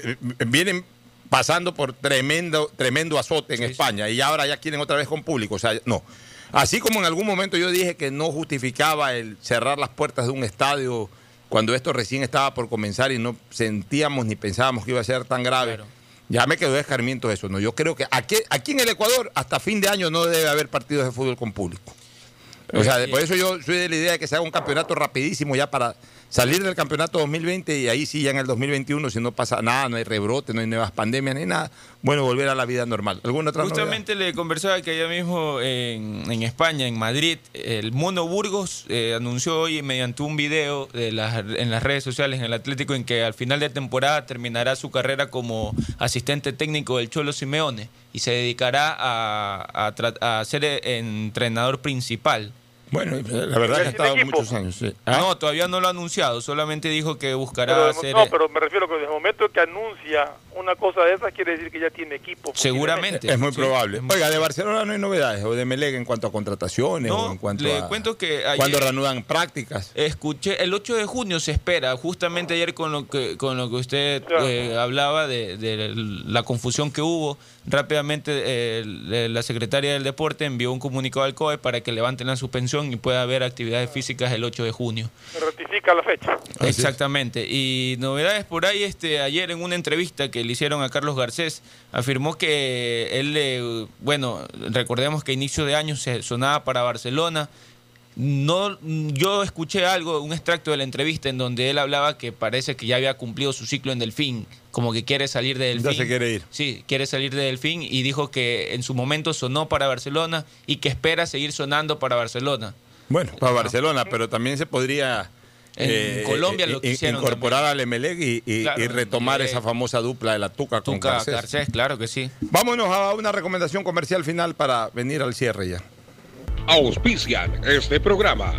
vienen pasando por tremendo, tremendo azote en España y ahora ya quieren otra vez con público. O sea, no. Así como en algún momento yo dije que no justificaba el cerrar las puertas de un estadio cuando esto recién estaba por comenzar y no sentíamos ni pensábamos que iba a ser tan grave. Ya me quedó de escarmiento eso. ¿no? Yo creo que aquí, aquí en el Ecuador hasta fin de año no debe haber partidos de fútbol con público. O sea, por eso yo soy de la idea de que se haga un campeonato rapidísimo ya para salir del campeonato 2020 y ahí sí ya en el 2021 si no pasa nada, no hay rebrote, no hay nuevas pandemias ni nada, bueno, volver a la vida normal. Justamente le conversaba que allá mismo en, en España, en Madrid, el Mono Burgos eh, anunció hoy mediante un video de las, en las redes sociales, en el Atlético, en que al final de temporada terminará su carrera como asistente técnico del Cholo Simeone y se dedicará a, a a ser eh, entrenador principal. Bueno, la verdad que ha estado muchos años. sí. ¿Ah? No, todavía no lo ha anunciado, solamente dijo que buscará Pero, hacer... no, pero me refiero que desde el momento que anuncia una cosa de esas, quiere decir que ya tiene equipo. Seguramente. Es muy Sí, probable. es muy- Oiga, de Barcelona no hay novedades, o de Melega en cuanto a contrataciones, No, o en cuanto le a... cuento que ayer- Cuando reanudan prácticas. Escuché, el 8 de junio se espera, justamente ayer con lo que, con lo que usted eh, hablaba de, de la confusión que hubo, rápidamente eh, la secretaria del deporte envió un comunicado al COE para que levanten la suspensión y pueda haber actividades físicas el 8 de junio. Se ratifica la fecha. Exactamente. Y novedades por ahí, este, ayer en una entrevista que le hicieron a Carlos Garcés, afirmó que él, le- bueno, recordemos que a inicio de año se sonaba para Barcelona. No, yo escuché algo, un extracto de la entrevista en donde él hablaba que parece que ya había cumplido su ciclo en Delfín, como que quiere salir de Delfín. Ya se quiere ir. Sí, quiere salir de Delfín y dijo que en su momento sonó para Barcelona y que espera seguir sonando para Barcelona. Bueno, para Barcelona, pero también se podría En Colombia lo in- quisieron incorporar al Emelec y, y- Claro, y retomar Emelec. esa famosa dupla de la Tuca, con Tuca Garcés. Garcés, claro que sí. Vámonos a una recomendación comercial final para venir al cierre ya. Auspician este programa.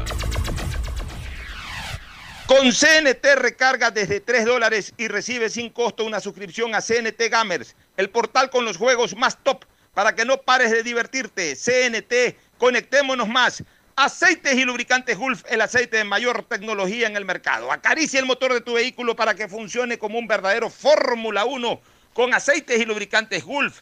Con CNT recarga desde 3 dólares y recibe sin costo una suscripción a CNT Gamers, el portal con los juegos más top para que no pares de divertirte. CNT, conectémonos más. Aceites y lubricantes Gulf, el aceite de mayor tecnología en el mercado. Acaricia el motor de tu vehículo para que funcione como un verdadero Fórmula 1 con aceites y lubricantes Gulf.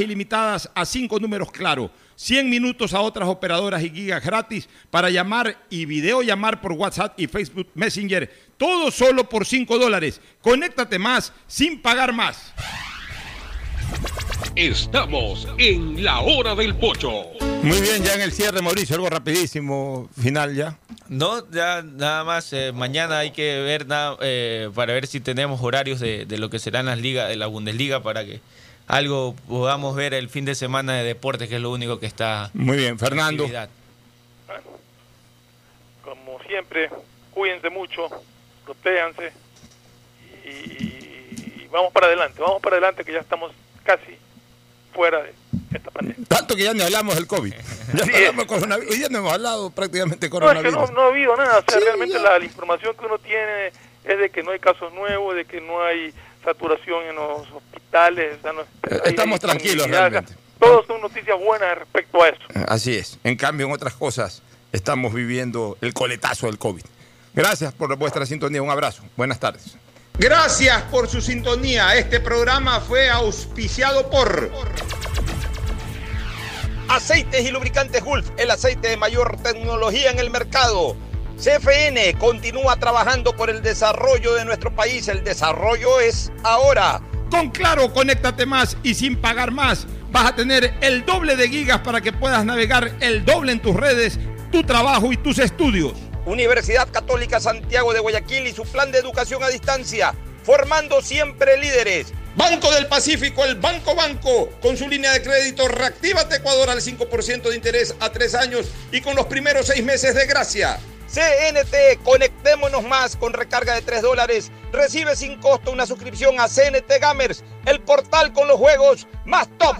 ilimitadas a 5 números claro, 100 minutos a otras operadoras y gigas gratis para llamar y video llamar por WhatsApp y Facebook Messenger, todo solo por 5 dólares. Conéctate más sin pagar más. Estamos en la hora del pocho. Muy bien, ya en el cierre, Mauricio, algo rapidísimo, final ya. No, ya nada más. eh, mañana hay que ver nada, eh, para ver si tenemos horarios de, de lo que serán las ligas de la Bundesliga para que algo podamos ver el fin de semana de deportes, que es lo único que está. Muy bien, en Fernando. actividad. Como siempre, cuídense mucho, protéjanse y, y vamos para adelante, vamos para adelante que ya estamos casi fuera de esta pandemia. Tanto que ya ni hablamos del COVID. Ya Sí, no hablamos de coronavirus. Hoy día no hemos hablado prácticamente de No, es que coronavirus. no, no ha habido nada, o sea, Sí, realmente ya. la, la información que uno tiene es de que no hay casos nuevos, de que no hay saturación en los hospitales. hay- Estamos tranquilos realmente. Todos son noticias buenas respecto a eso. Así es. En cambio, en otras cosas, estamos viviendo el coletazo del COVID. Gracias por vuestra sintonía. Un abrazo. Buenas tardes. Gracias por su sintonía. Este programa fue auspiciado por Aceites y Lubricantes Gulf, el aceite de mayor tecnología en el mercado. CFN continúa trabajando por el desarrollo de nuestro país. El desarrollo es ahora. Con Claro, conéctate más y sin pagar más. Vas a tener el doble de gigas para que puedas navegar el doble en tus redes, tu trabajo y tus estudios. Universidad Católica Santiago de Guayaquil y su plan de educación a distancia, formando siempre líderes. Banco del Pacífico, el Banco Banco, con su línea de crédito Reactívate Ecuador al 5% de interés a tres años y con los primeros seis meses de gracia. CNT, conectémonos más con recarga de 3 dólares. Recibe sin costo una suscripción a CNT Gamers, el portal con los juegos más top.